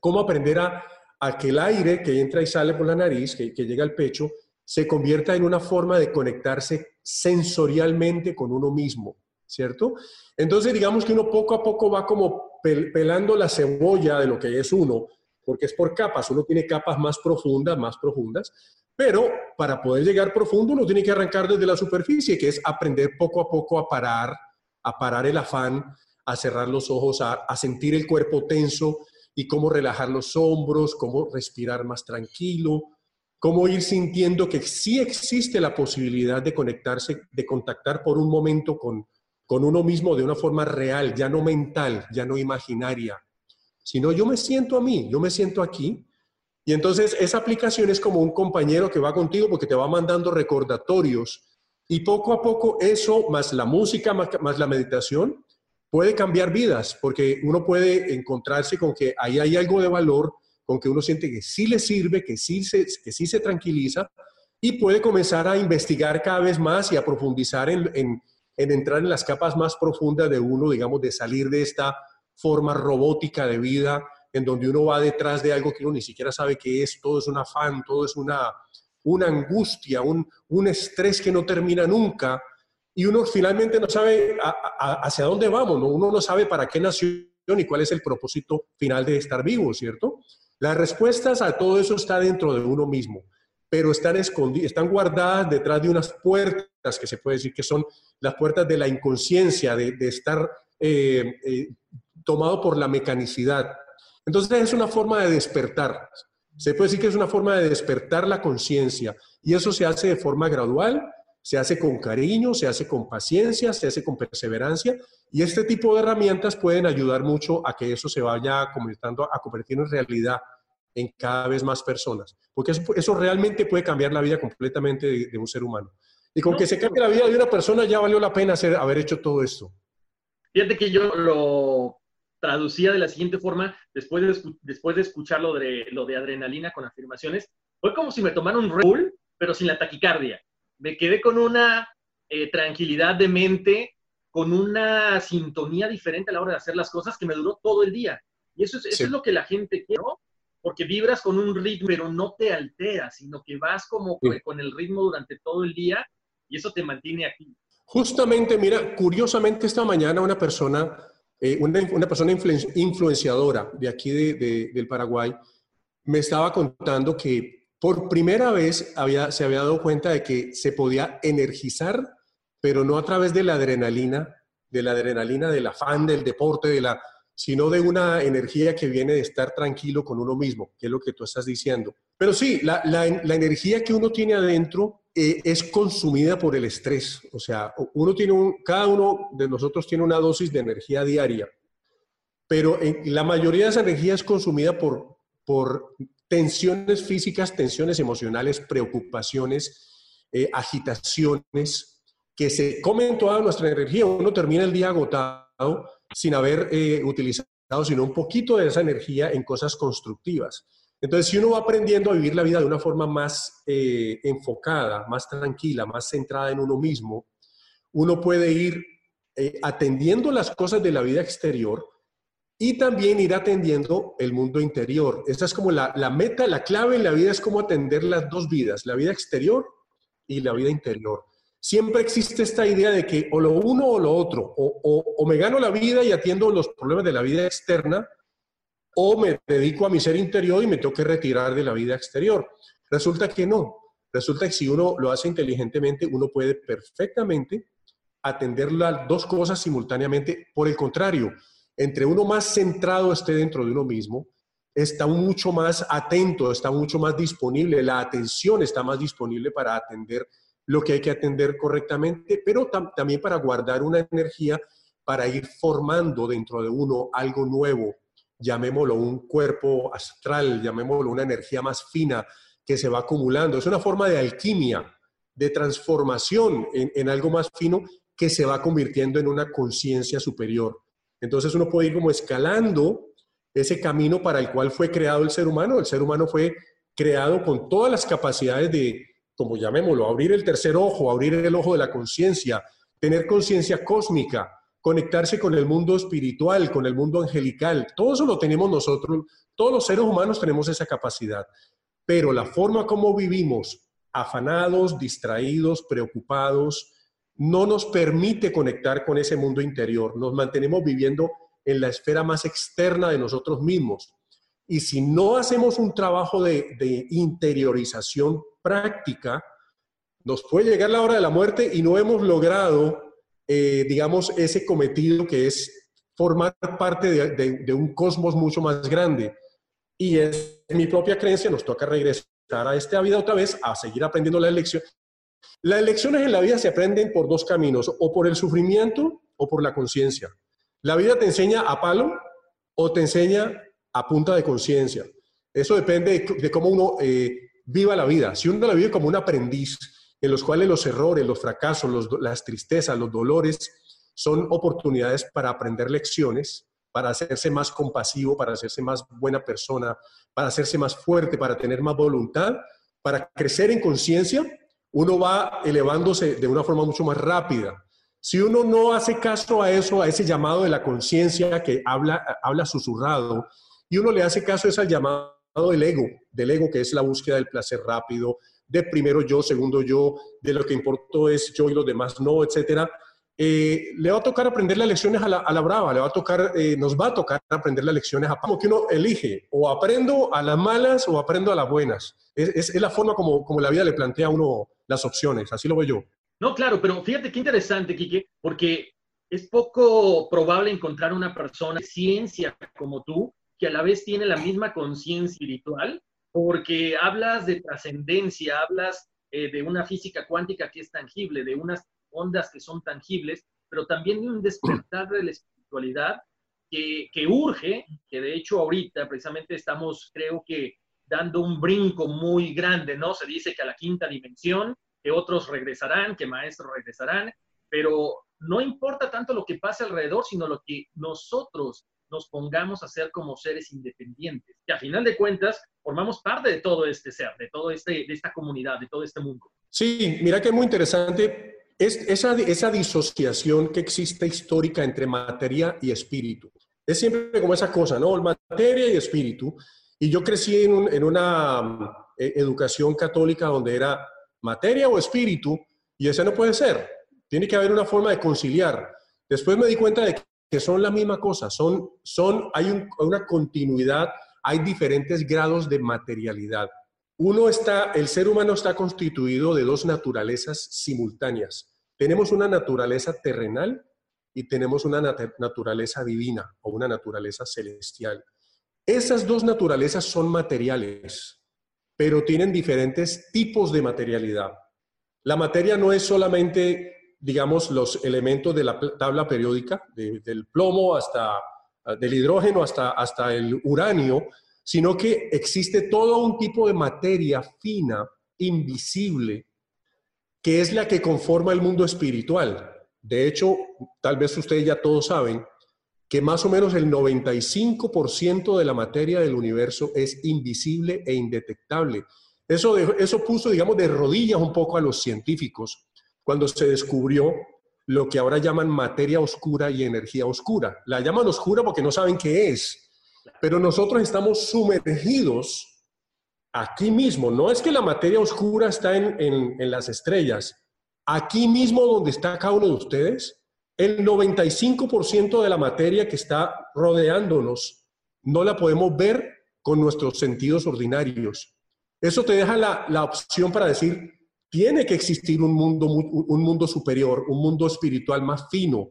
¿Cómo aprender a, a que el aire que entra y sale por la nariz, que, llega al pecho, se convierta en una forma de conectarse sensorialmente con uno mismo, ¿cierto? Entonces, digamos que uno poco a poco va como pel- pelando la cebolla de lo que es uno, porque es por capas, uno tiene capas más profundas, más profundas, pero para poder llegar profundo uno tiene que arrancar desde la superficie, que es aprender poco a poco a parar, a parar el afán, a cerrar los ojos, a sentir el cuerpo tenso y cómo relajar los hombros, cómo respirar más tranquilo, cómo ir sintiendo que sí existe la posibilidad de conectarse, de contactar por un momento con, con uno mismo de una forma real, ya no mental, ya no imaginaria, sino yo me siento a mí, yo me siento aquí. Y entonces esa aplicación es como un compañero que va contigo porque te va mandando recordatorios y poco a poco eso, más la música, más, más la meditación, puede cambiar vidas, porque uno puede encontrarse con que ahí hay algo de valor, con que uno siente que sí le sirve, que sí se, que sí se tranquiliza y puede comenzar a investigar cada vez más y a profundizar en, en, en entrar en las capas más profundas de uno, digamos, de salir de esta forma robótica de vida en donde uno va detrás de algo que uno ni siquiera sabe qué es, todo es un afán, todo es una, una angustia, un, un estrés que no termina nunca y uno finalmente no sabe hacia dónde vamos, ¿no? uno no sabe para qué nació ni cuál es el propósito final de estar vivo, ¿cierto? Las respuestas a todo eso está dentro de uno mismo, pero están escondidas, están guardadas detrás de unas puertas que se puede decir que son las puertas de la inconsciencia, de, de estar eh, eh, tomado por la mecanicidad. Entonces es una forma de despertar. Se puede decir que es una forma de despertar la conciencia y eso se hace de forma gradual, se hace con cariño, se hace con paciencia, se hace con perseverancia y este tipo de herramientas pueden ayudar mucho a que eso se vaya convirtiendo, a convertir en realidad en cada vez más personas, porque eso, eso realmente puede cambiar la vida completamente de, de un ser humano. Y con que se cambie la vida de una persona ya valió la pena hacer, haber hecho todo esto. Fíjate que yo lo, traducía de la siguiente forma, después de, después de escuchar lo de, lo de adrenalina con afirmaciones, fue como si me tomara un Red Bull, pero sin la taquicardia. Me quedé con una eh, tranquilidad de mente, con una sintonía diferente a la hora de hacer las cosas que me duró todo el día. Y eso es, eso Sí. es lo que la gente quiere, ¿no? Porque vibras con un ritmo, pero no te alteras, sino que vas como Sí. con el ritmo durante todo el día y eso te mantiene aquí. Justamente, mira, curiosamente esta mañana una persona, eh, una, una persona influen- influenciadora de aquí de- de- del Paraguay, me estaba contando que por primera vez se había dado cuenta de que se podía energizar, pero no a través de la adrenalina, de la adrenalina, del afán, del deporte, de la, sino de una energía que viene de estar tranquilo con uno mismo, que es lo que tú estás diciendo. Pero sí, la, energía que uno tiene adentro eh, es consumida por el estrés. O sea, uno tiene un, cada uno de nosotros tiene una dosis de energía diaria, pero la mayoría de esa energía es consumida por, por tensiones físicas, tensiones emocionales, preocupaciones, eh, agitaciones, que se comen toda nuestra energía. Uno termina el día agotado sin haber eh, utilizado sino un poquito de esa energía en cosas constructivas. Entonces, si uno va aprendiendo a vivir la vida de una forma más eh, enfocada, más tranquila, más centrada en uno mismo, uno puede ir atendiendo las cosas de la vida exterior y también ir atendiendo el mundo interior. Esa es como la, la meta, la clave en la vida es cómo atender las dos vidas, la vida exterior y la vida interior. Siempre existe esta idea de que o lo uno o lo otro, o, o- o me gano la vida y atiendo los problemas de la vida externa, o me dedico a mi ser interior y me tengo que retirar de la vida exterior. Resulta que no. Resulta que si uno lo hace inteligentemente, uno puede perfectamente atender las dos cosas simultáneamente. Por el contrario, entre uno más centrado esté dentro de uno mismo, está mucho más atento, está mucho más disponible, la atención está más disponible para atender lo que hay que atender correctamente, pero tam- también para guardar una energía para ir formando dentro de uno algo nuevo, llamémoslo un cuerpo astral, llamémoslo una energía más fina que se va acumulando. Es una forma de alquimia, de transformación en algo más fino que se va convirtiendo en una conciencia superior. Entonces uno puede ir como escalando ese camino para el cual fue creado el ser humano. El ser humano fue creado con todas las capacidades de, como llamémoslo, abrir el tercer ojo, abrir el ojo de la conciencia, tener conciencia cósmica, conectarse con el mundo espiritual, con el mundo angelical. Todo eso lo tenemos nosotros, todos los seres humanos tenemos esa capacidad. Pero la forma como vivimos, afanados, distraídos, preocupados, no nos permite conectar con ese mundo interior. Nos mantenemos viviendo en la esfera más externa de nosotros mismos. Y si no hacemos un trabajo de, interiorización práctica, nos puede llegar la hora de la muerte y no hemos logrado, eh, digamos, ese cometido que es formar parte de, de- de un cosmos mucho más grande. Y es mi propia creencia, nos toca regresar a esta vida otra vez, a seguir aprendiendo la lección. Las lecciones en la vida se aprenden por dos caminos, o por el sufrimiento o por la conciencia. La vida te enseña a palo o te enseña a punta de conciencia. Eso depende de, cómo uno eh, viva la vida. Si uno la vive como un aprendiz, en los cuales los errores, los fracasos, las tristezas, los dolores son oportunidades para aprender lecciones, para hacerse más compasivo, para hacerse más buena persona, para hacerse más fuerte, para tener más voluntad, para crecer en conciencia, uno va elevándose de una forma mucho más rápida. Si uno no hace caso a eso, a ese llamado de la conciencia que habla, habla susurrado, y uno le hace caso es al llamado del ego, del ego que es la búsqueda del placer rápido, de primero yo, segundo yo, de lo que importó es yo y los demás no, etcétera. Eh, le va a tocar aprender las lecciones a la, brava, le va a tocar, eh, nos va a tocar aprender las lecciones a como que uno elige, o aprendo a las malas o aprendo a las buenas. Es, es- es la forma como, como la vida le plantea a uno las opciones, así lo veo yo. No, claro, pero fíjate qué interesante, Quique, porque es poco probable encontrar una persona de ciencia como tú que a la vez tiene la misma conciencia espiritual, porque hablas de trascendencia, hablas eh, de una física cuántica que es tangible, de unas ondas que son tangibles, pero también de un despertar de la espiritualidad que, que urge, que de hecho ahorita precisamente estamos, creo que, dando un brinco muy grande, ¿no? Se dice que a la quinta dimensión, que otros regresarán, que maestros regresarán, pero no importa tanto lo que pase alrededor, sino lo que nosotros nos pongamos a ser como seres independientes. Y a final de cuentas, formamos parte de todo este ser, de todo este, de esta comunidad, de todo este mundo. Sí, mira que es muy interesante es esa, esa disociación que existe histórica entre materia y espíritu. Es siempre como esa cosa, ¿no? Materia y espíritu. Y yo crecí en, en una eh, educación católica donde era materia o espíritu, y ese no puede ser. Tiene que haber una forma de conciliar. Después me di cuenta de que son la misma cosa, son, son, hay un- una continuidad, hay diferentes grados de materialidad. Uno está, el ser humano está constituido de dos naturalezas simultáneas. Tenemos una naturaleza terrenal y tenemos una nat- naturaleza divina o una naturaleza celestial. Esas dos naturalezas son materiales, pero tienen diferentes tipos de materialidad. La materia no es solamente, digamos, los elementos de la tabla periódica, de- del plomo hasta del hidrógeno hasta, hasta el uranio, sino que existe todo un tipo de materia fina, invisible, que es la que conforma el mundo espiritual. De hecho, tal vez ustedes ya todos saben que más o menos el 95% de la materia del universo es invisible e indetectable. Eso, eso puso, digamos, de rodillas un poco a los científicos cuando se descubrió lo que ahora llaman materia oscura y energía oscura. La llaman oscura porque no saben qué es, pero nosotros estamos sumergidos aquí mismo. No es que la materia oscura está en, en- las estrellas. Aquí mismo donde está cada uno de ustedes, el 95% de la materia que está rodeándonos no la podemos ver con nuestros sentidos ordinarios. Eso te deja la, la opción para decir, tiene que existir un mundo, mu- un mundo superior, un mundo espiritual más fino,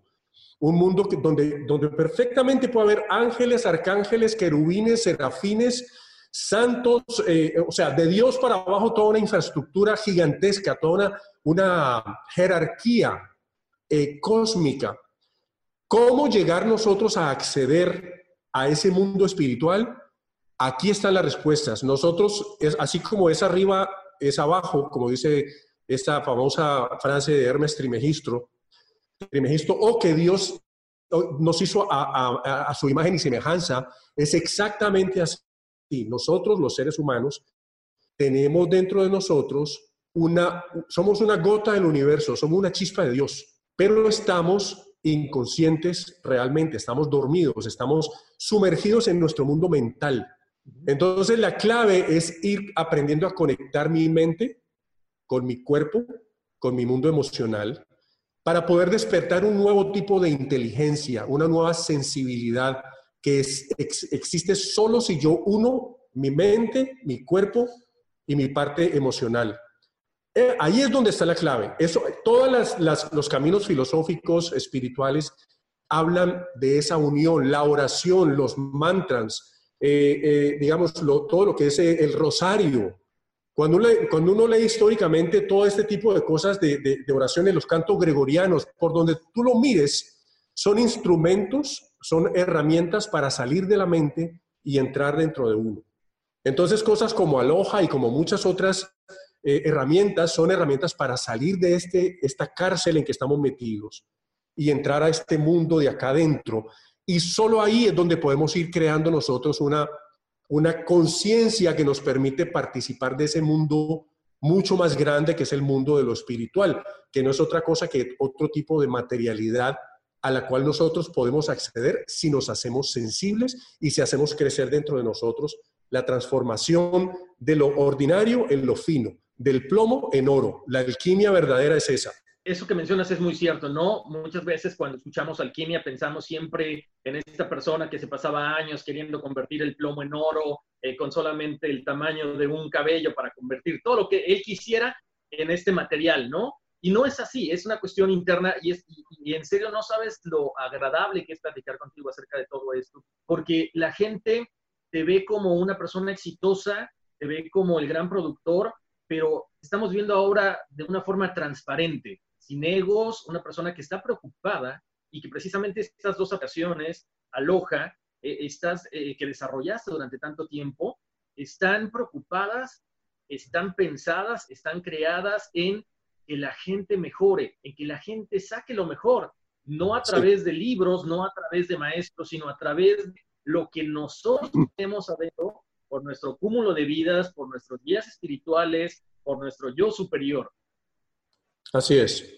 un mundo donde, donde perfectamente puede haber ángeles, arcángeles, querubines, serafines, santos, eh, o sea, de Dios para abajo toda una infraestructura gigantesca, toda una, una jerarquía eh, cósmica. ¿Cómo llegar nosotros a acceder a ese mundo espiritual? Aquí están las respuestas. Nosotros, es, así como es arriba, es abajo, como dice esta famosa frase de Hermes Trimegistro, Trimegistro, o que Dios nos hizo a, a- a su imagen y semejanza, es exactamente así. Nosotros, los seres humanos, tenemos dentro de nosotros una, somos una gota del universo, somos una chispa de Dios, pero estamos inconscientes realmente, estamos dormidos, estamos sumergidos en nuestro mundo mental. Entonces la clave es ir aprendiendo a conectar mi mente con mi cuerpo, con mi mundo emocional, para poder despertar un nuevo tipo de inteligencia, una nueva sensibilidad que existe solo si yo uno mi mente, mi cuerpo y mi parte emocional. Eh, ahí es donde está la clave. Eso, todos los caminos filosóficos, espirituales, hablan de esa unión, la oración, los mantras, eh, eh, digamos, todo lo que es eh, el rosario. Cuando uno, lee- históricamente todo este tipo de cosas de, de, de oraciones, los cantos gregorianos, por donde tú lo mires, son instrumentos, son herramientas para salir de la mente y entrar dentro de uno. Entonces, cosas como aloja y como muchas otras eh, herramientas son herramientas para salir de este, esta cárcel en que estamos metidos y entrar a este mundo de acá adentro. Y solo ahí es donde podemos ir creando nosotros una, una conciencia que nos permite participar de ese mundo mucho más grande que es el mundo de lo espiritual, que no es otra cosa que otro tipo de materialidad a la cual nosotros podemos acceder si nos hacemos sensibles y si hacemos crecer dentro de nosotros la transformación de lo ordinario en lo fino, del plomo en oro. La alquimia verdadera es esa. Eso que mencionas es muy cierto, ¿no? Muchas veces cuando escuchamos alquimia pensamos siempre en esta persona que se pasaba años queriendo convertir el plomo en oro eh, con solamente el tamaño de un cabello para convertir todo lo que él quisiera en este material, ¿no? Y no es así, es una cuestión interna y, es, y, y en serio no sabes lo agradable que es platicar contigo acerca de todo esto, porque la gente te ve como una persona exitosa, te ve como el gran productor, pero estamos viendo ahora de una forma transparente, sin egos, una persona que está preocupada y que precisamente estas dos ocasiones, Aloha, eh, estas eh, que desarrollaste durante tanto tiempo, están preocupadas, están pensadas, están creadas en que la gente mejore, en que la gente saque lo mejor no a Sí. través de libros, no a través de maestros, sino a través de lo que nosotros tenemos adentro por nuestro cúmulo de vidas, por nuestros guías espirituales, por nuestro yo superior. Así es.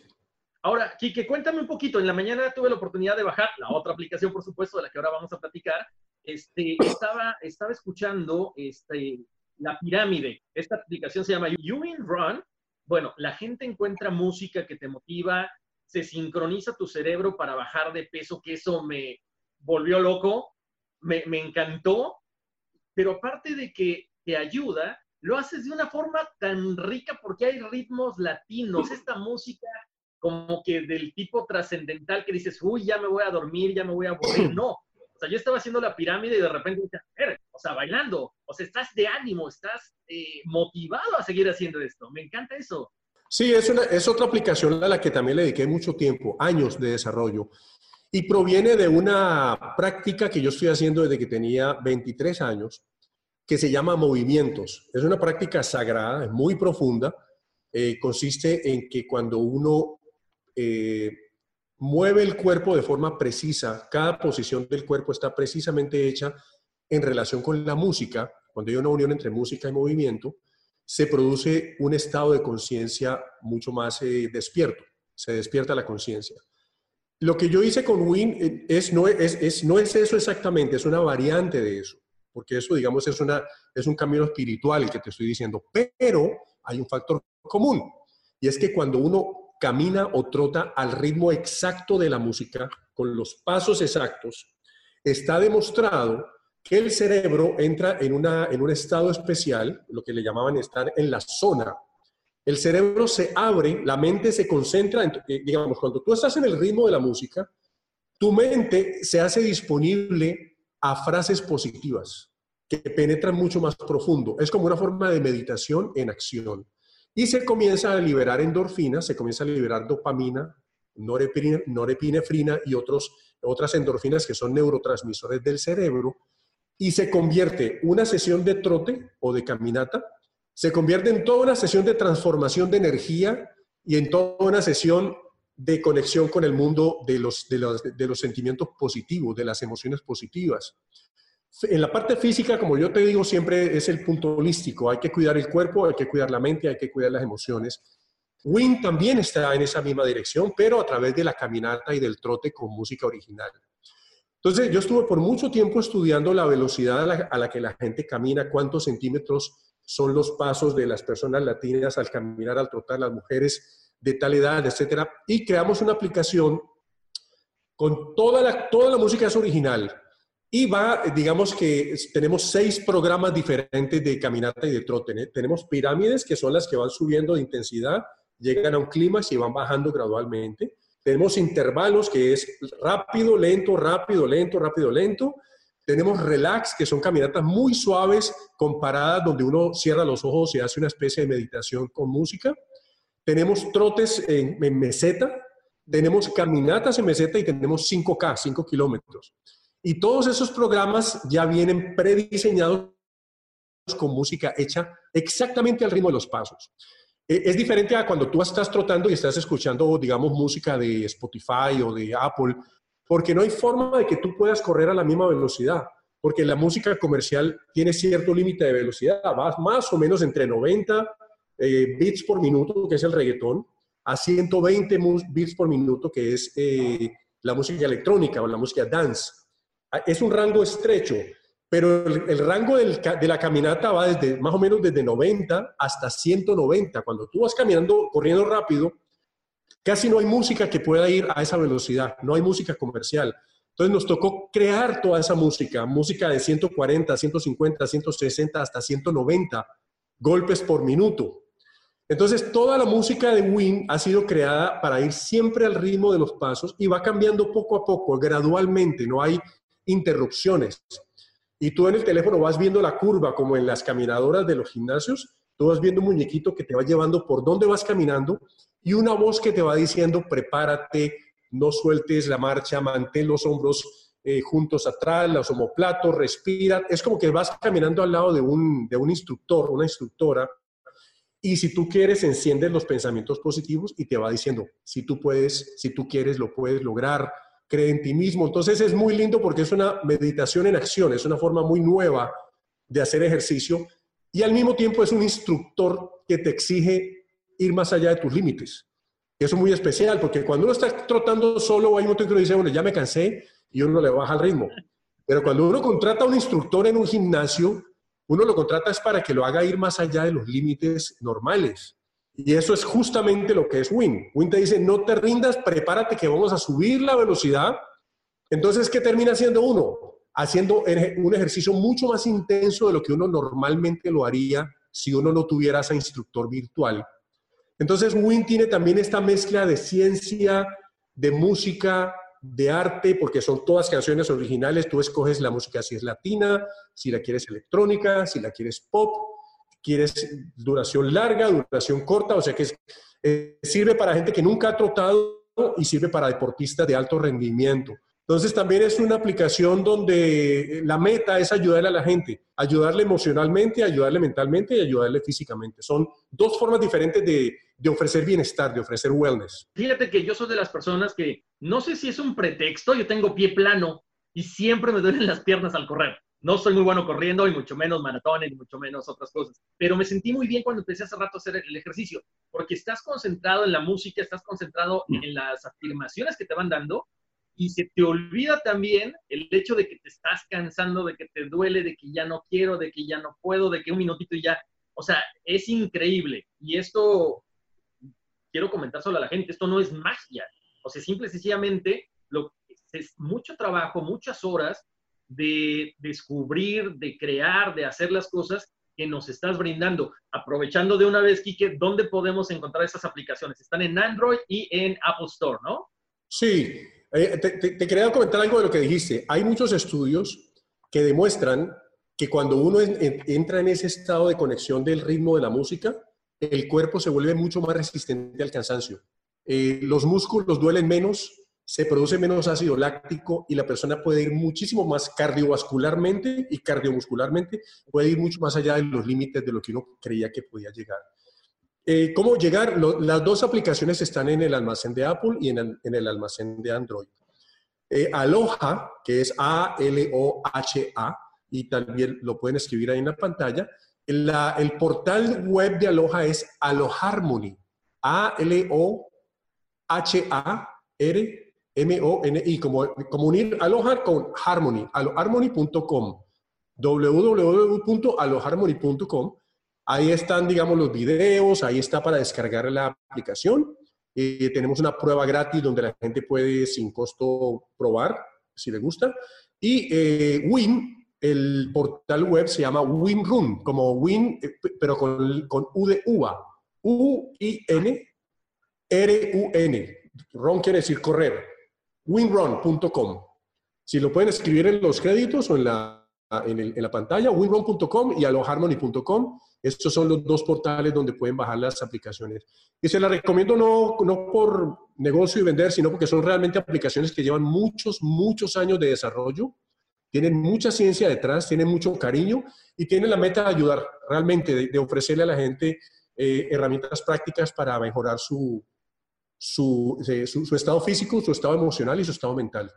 Ahora, Kike, cuéntame un poquito. En la mañana tuve la oportunidad de bajar la otra aplicación, por supuesto, de la que ahora vamos a platicar. Este, estaba, estaba escuchando este, la pirámide. Esta aplicación se llama You in Run. Bueno, la gente encuentra música que te motiva, se sincroniza tu cerebro para bajar de peso, que eso me volvió loco, me, me encantó. Pero aparte de que te ayuda, lo haces de una forma tan rica porque hay ritmos latinos, esta música como que del tipo trascendental que dices, uy, ya me voy a dormir, ya me voy a aburrir. No. O sea, yo estaba haciendo la pirámide y de repente dije, a ver, o sea, bailando, o sea, estás de ánimo, estás eh, motivado a seguir haciendo esto. Me encanta eso. Sí, es, una, es otra aplicación a la que también le dediqué mucho tiempo, años de desarrollo. Y proviene de una práctica que yo estoy haciendo desde que tenía 23 años, que se llama movimientos. Es una práctica sagrada, es muy profunda. Eh, consiste en que cuando uno eh, mueve el cuerpo de forma precisa, cada posición del cuerpo está precisamente hecha en relación con la música. Cuando hay una unión entre música y movimiento, se produce un estado de conciencia mucho más eh, despierto, se despierta la conciencia. Lo que yo hice con Win eh, es, no, es, es- no es eso exactamente, es una variante de eso, porque eso, digamos, es, una, es un camino espiritual el que te estoy diciendo, pero hay un factor común, y es que cuando uno camina o trota al ritmo exacto de la música, con los pasos exactos, está demostrado que el cerebro entra en, una, en un estado especial, lo que le llamaban estar en la zona. El cerebro se abre, la mente se concentra, en, eh, digamos, cuando tú estás en el ritmo de la música, tu mente se hace disponible a frases positivas que penetran mucho más profundo. Es como una forma de meditación en acción. Y se comienza a liberar endorfinas, se comienza a liberar dopamina, norepine- norepinefrina y otros, otras endorfinas que son neurotransmisores del cerebro. Y se convierte una sesión de trote o de caminata, se convierte en toda una sesión de transformación de energía y en toda una sesión de conexión con el mundo de los, de los, de los sentimientos positivos, de las emociones positivas. En la parte física, como yo te digo, siempre es el punto holístico. Hay que cuidar el cuerpo, hay que cuidar la mente, hay que cuidar las emociones. Win también está en esa misma dirección, pero a través de la caminata y del trote con música original. Entonces, yo estuve por mucho tiempo estudiando la velocidad a la, a la que la gente camina, cuántos centímetros son los pasos de las personas latinas al caminar, al trotar, las mujeres de tal edad, etcétera. Y creamos una aplicación con toda la, toda la música es original. Y va, digamos que tenemos seis programas diferentes de caminata y de trote. ¿eh? Tenemos pirámides, que son las que van subiendo de intensidad, llegan a un clímax y van bajando gradualmente. Tenemos intervalos, que es rápido, lento, rápido, lento, rápido, lento. Tenemos relax, que son caminatas muy suaves, comparadas, donde uno cierra los ojos y hace una especie de meditación con música. Tenemos trotes en, en meseta, tenemos caminatas en meseta y tenemos 5K, 5 kilómetros. Y todos esos programas ya vienen prediseñados con música hecha exactamente al ritmo de los pasos. Eh, Es diferente a cuando tú estás trotando y estás escuchando, digamos, música de Spotify o de Apple, porque no hay forma de que tú puedas correr a la misma velocidad, porque la música comercial tiene cierto límite de velocidad, va más o menos entre 90 eh, bits por minuto, que es el reggaetón, a 120 mu- bits por minuto, que es eh, la música electrónica o la música dance. Ah, Es un rango estrecho, pero el, el rango del de la caminata va desde más o menos desde 90 hasta 190. Cuando tú vas caminando, corriendo rápido, casi no hay música que pueda ir a esa velocidad, no hay música comercial. Entonces nos tocó crear toda esa música, música de 140, 150, 160 hasta 190 golpes por minuto. Entonces toda la música de Win ha sido creada para ir siempre al ritmo de los pasos y va cambiando poco a poco, gradualmente, no hay interrupciones. Y tú en el teléfono vas viendo la curva como en las caminadoras de los gimnasios, tú vas viendo un muñequito que te va llevando por dónde vas caminando y una voz que te va diciendo, prepárate, no sueltes la marcha, mantén los hombros eh, juntos atrás, los omoplatos, respira. Es como que vas caminando al lado de un, de un instructor, una instructora, Y si tú quieres, enciendes los pensamientos positivos y te va diciendo, si tú puedes, si tú quieres, lo puedes lograr, cree en ti mismo. Entonces es muy lindo porque es una meditación en acción, es una forma muy nueva de hacer ejercicio y al mismo tiempo es un instructor que te exige ir más allá de tus límites. Eso es muy especial porque cuando uno está trotando solo, hay un momento que uno dice, bueno, ya me cansé y uno le baja el ritmo. Pero cuando uno contrata a un instructor en un gimnasio, uno lo contrata es para que lo haga ir más allá de los límites normales. Y eso es justamente lo que es Win. Win te dice, no te rindas, prepárate que vamos a subir la velocidad. Entonces, ¿qué termina haciendo uno? Haciendo un ejercicio mucho más intenso de lo que uno normalmente lo haría si uno no tuviera ese instructor virtual. Entonces, Win tiene también esta mezcla de ciencia, de música, de arte, porque son todas canciones originales. Tú escoges la música si es latina, si la quieres electrónica, si la quieres pop, quieres duración larga, duración corta, o sea que es- eh, sirve para gente que nunca ha trotado y sirve para deportistas de alto rendimiento. Entonces también es una aplicación donde la meta es ayudarle a la gente, ayudarle emocionalmente, ayudarle mentalmente y ayudarle físicamente. Son dos formas diferentes de, de ofrecer bienestar, de ofrecer wellness. Fíjate que yo soy de las personas que no sé si es un pretexto, yo tengo pie plano y siempre me duelen las piernas al correr. No soy muy bueno corriendo y mucho menos maratones y mucho menos otras cosas. Pero me sentí muy bien cuando empecé hace rato a hacer el ejercicio, porque estás concentrado en la música, estás concentrado en las afirmaciones que te van dando y se te olvida también el hecho de que te estás cansando, de que te duele, de que ya no quiero, de que ya no puedo, de que un minutito y ya. O sea, es increíble. Y esto quiero comentar solo a la gente, esto no es magia. O sea, simple y sencillamente lo, es mucho trabajo, muchas horas de descubrir, de crear, de hacer las cosas que nos estás brindando. Aprovechando de una vez, Quique, ¿dónde podemos encontrar estas aplicaciones? Están en Android y en Apple Store, ¿no? Sí, eh, te, te- te quería comentar algo de lo que dijiste. Hay muchos estudios que demuestran que cuando uno en- en- entra en ese estado de conexión del ritmo de la música, el cuerpo se vuelve mucho más resistente al cansancio. Eh, los músculos duelen menos, se produce menos ácido láctico y la persona puede ir muchísimo más cardiovascularmente y cardiomuscularmente, puede ir mucho más allá de los límites de lo que uno creía que podía llegar. Eh, ¿Cómo llegar? Las dos aplicaciones están en el almacén de Apple y en el, almacén de Android. Eh, Aloha, que es A-L-O-H-A, y también lo pueden escribir ahí en la pantalla. La- el portal web de Aloha es Aloharmony. A-L-O-H-A-R-M-O-N-I, como, unir Aloha con Harmony, aloharmony.com www.aloharmony.com Ahí están, digamos, los videos, ahí está para descargar la aplicación. Eh, tenemos una prueba gratis donde la gente puede sin costo probar, si le gusta. Y eh, Win, el portal web se llama WinRun, como Win, eh, pero con, con U de uva. U-I-N, R-U-N. Run quiere decir correr. Winrun.com. Si lo pueden escribir en los créditos o en la, en el- en la pantalla, winrun.com y aloharmony.com. Estos son los dos portales donde pueden bajar las aplicaciones. Y se las recomiendo no, no por negocio y vender, sino porque son realmente aplicaciones que llevan muchos, muchos años de desarrollo, tienen mucha ciencia detrás, tienen mucho cariño y tienen la meta de ayudar realmente, de, ofrecerle a la gente eh, herramientas prácticas para mejorar su, su, eh, su- su estado físico, su estado emocional y su estado mental.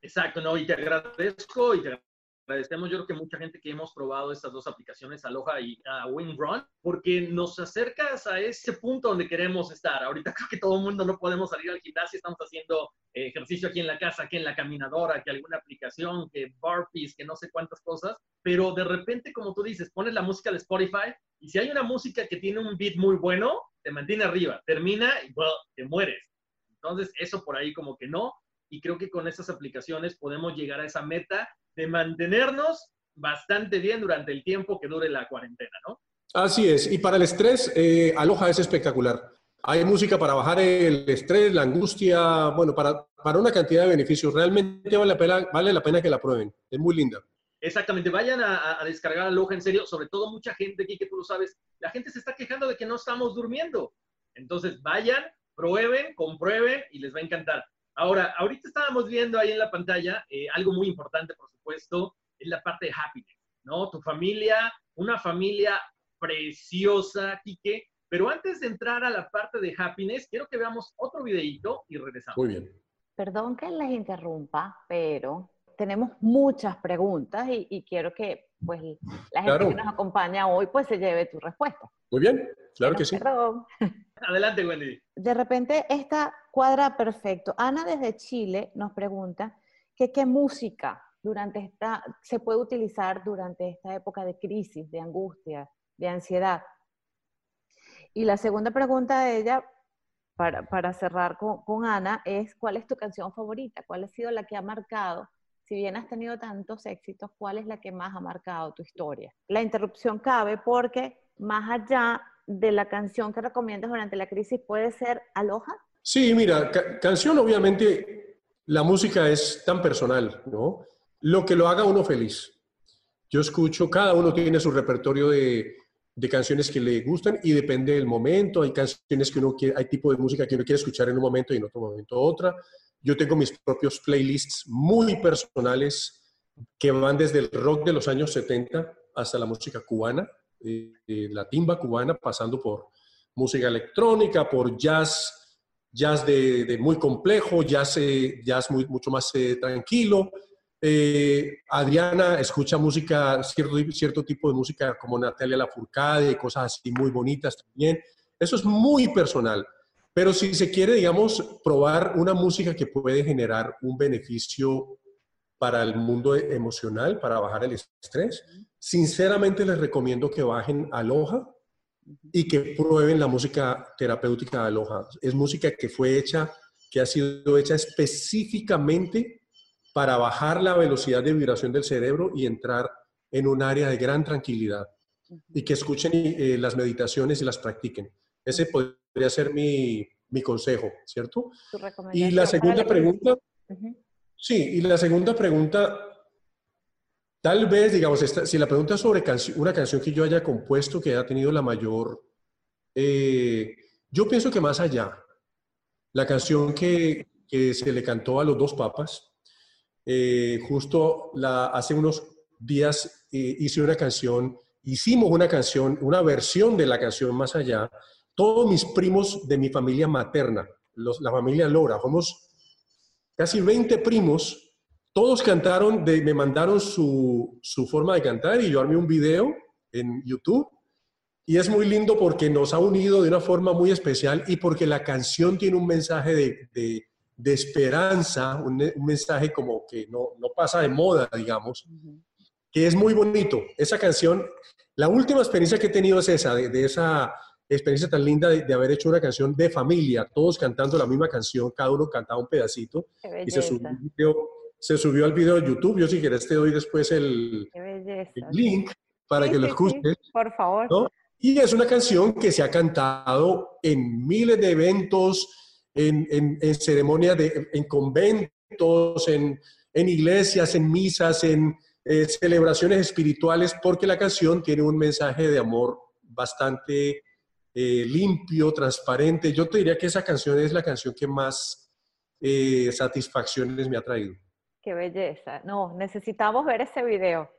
Exacto, no, y te agradezco y te agradecemos, yo creo que mucha gente que hemos probado estas dos aplicaciones, Aloha y uh, WinRun, porque nos acercas a ese punto donde queremos estar. Ahorita creo que todo el mundo no podemos salir al gimnasio, estamos haciendo eh, ejercicio aquí en la casa, aquí en la caminadora, que alguna aplicación, que burpees, que no sé cuántas cosas, pero de repente, como tú dices, pones la música de Spotify y si hay una música que tiene un beat muy bueno, te mantiene arriba, termina y well, te mueres. Entonces, eso por ahí como que no, y creo que con estas aplicaciones podemos llegar a esa meta de mantenernos bastante bien durante el tiempo que dure la cuarentena, ¿no? Así es. Y para el estrés, eh, Aloha es espectacular. Hay música para bajar el estrés, la angustia, bueno, para, para una cantidad de beneficios. Realmente vale la, pena, vale la pena que la prueben. Es muy linda. Exactamente, vayan a, a- descargar Aloha en serio, sobre todo mucha gente aquí que tú lo sabes, la gente se está quejando de que no estamos durmiendo. Entonces vayan, prueben, comprueben y les va a encantar. Ahora, ahorita estábamos viendo ahí en la pantalla eh, algo muy importante, por supuesto, es la parte de happiness, ¿no? Tu familia, una familia preciosa, Quique. Pero antes de entrar a la parte de happiness, quiero que veamos otro videíto y regresamos. Muy bien. Perdón que les interrumpa, pero tenemos muchas preguntas y, y quiero que pues la gente Claro. que nos acompaña hoy pues se lleve tu respuesta. Muy bien, claro que sí. Perdón. Adelante, Wendy. De repente esta cuadra perfecto. Ana desde Chile nos pregunta que qué música durante esta se puede utilizar durante esta época de crisis, de angustia, de ansiedad. Y la segunda pregunta de ella, para, para cerrar con, con Ana, es ¿cuál es tu canción favorita? ¿Cuál ha sido la que ha marcado? Si bien has tenido tantos éxitos, ¿cuál es la que más ha marcado tu historia? La interrupción cabe porque más allá de la canción que recomiendas durante la crisis puede ser Aloha. Sí, mira, ca- canción obviamente, la música es tan personal, ¿no? Lo que lo haga uno feliz. Yo escucho, cada uno tiene su repertorio de, de canciones que le gustan y depende del momento. Hay canciones que uno quiere, hay tipo de música que uno quiere escuchar en un momento y en otro momento otra. Yo tengo mis propios playlists muy personales que van desde el rock de los años 70 hasta la música cubana, eh, la timba cubana, pasando por música electrónica, por jazz, jazz de, muy complejo, jazz, eh, jazz muy, mucho más eh, tranquilo. Eh, Adriana escucha música, cierto, cierto tipo de música como Natalia Lafourcade, cosas así muy bonitas también. Eso es muy personal. Pero si se quiere, digamos, probar una música que puede generar un beneficio para el mundo emocional, para bajar el estrés, sinceramente les recomiendo que bajen Aloha y que prueben la música terapéutica de Aloha. Es música que fue hecha, que ha sido hecha específicamente para bajar la velocidad de vibración del cerebro y entrar en un área de gran tranquilidad. Y que escuchen eh, las meditaciones y las practiquen. Ese podría ser mi, mi consejo, ¿cierto? Y la segunda pregunta, Ujú. Sí, y la segunda pregunta, tal vez, digamos, si la pregunta es sobre una canción que yo haya compuesto que haya tenido la mayor, eh, yo pienso que más allá, la canción que, se le cantó a los dos papas, eh, justo la, hace unos días eh, hice una canción, hicimos una canción, una versión de la canción Más Allá, todos mis primos de mi familia materna, la familia Lora, somos casi 20 primos, todos cantaron, de- me mandaron su, su forma de cantar y yo armé un video en YouTube. Y es muy lindo porque nos ha unido de una forma muy especial y porque la canción tiene un mensaje de, de- de esperanza, un, un mensaje como que no, no pasa de moda, digamos, que es muy bonito. Esa canción, la última experiencia que he tenido es esa, de, de esa experiencia tan linda de, de haber hecho una canción de familia, todos cantando la misma canción, cada uno cantaba un pedacito y se subió, al video- se subió al video de YouTube. Yo si quieres te doy después el, qué belleza. el link para Sí, que lo sí, escuches. por favor. ¿no? Y es una canción que se ha cantado en miles de eventos, en, en- en ceremonias, de, en conventos, en, en iglesias, en misas, en eh, celebraciones espirituales, porque la canción tiene un mensaje de amor bastante eh, limpio, transparente. Yo te diría que esa canción es la canción que más eh, satisfacciones me ha traído. Qué belleza. No, necesitamos ver ese video.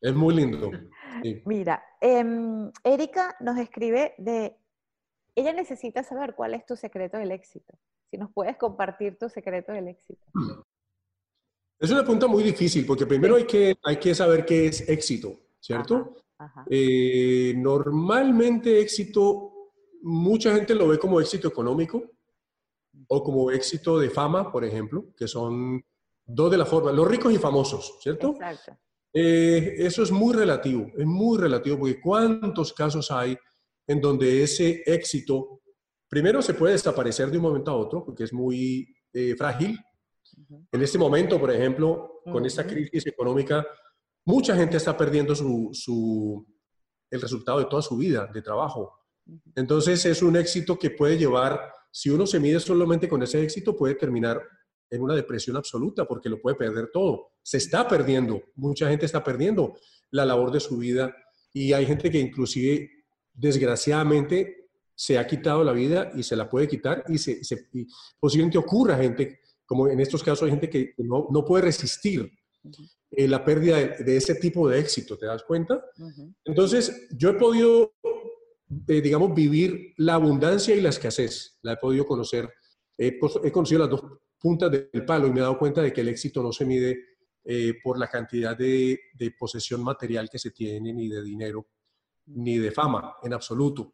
Es muy lindo. sí. Mira, em, Erika nos escribe de, ella necesita saber cuál es tu secreto del éxito. Si nos puedes compartir tu secreto del éxito. Es una pregunta muy difícil porque primero hay que, hay que saber qué es éxito, ¿cierto? Ajá. Eh, normalmente éxito, mucha gente lo ve como éxito económico o como éxito de fama, por ejemplo, que son dos de las formas, los ricos y famosos, ¿cierto? Exacto. Eh, eso es muy relativo, es muy relativo, porque ¿cuántos casos hay en donde ese éxito, primero se puede desaparecer de un momento a otro, porque es muy eh, frágil? En este momento, por ejemplo, con esta crisis económica, mucha gente está perdiendo su, su- el resultado de toda su vida de trabajo. Entonces es un éxito que puede llevar, si uno se mide solamente con ese éxito, puede terminar en una depresión absoluta porque lo puede perder todo. Se está perdiendo, mucha gente está perdiendo la labor de su vida y hay gente que inclusive, desgraciadamente, se ha quitado la vida y se la puede quitar y, se, se- y posiblemente ocurra gente, como en estos casos hay gente que no, no puede resistir eh, la pérdida de, de ese tipo de éxito, ¿te das cuenta? Entonces, yo he podido eh, digamos, vivir la abundancia y la escasez. La he podido conocer. He, pos- he conocido las dos puntas del palo y me he dado cuenta de que el éxito no se mide eh, por la cantidad de, de posesión material que se tiene, ni de dinero, ni de fama, en absoluto.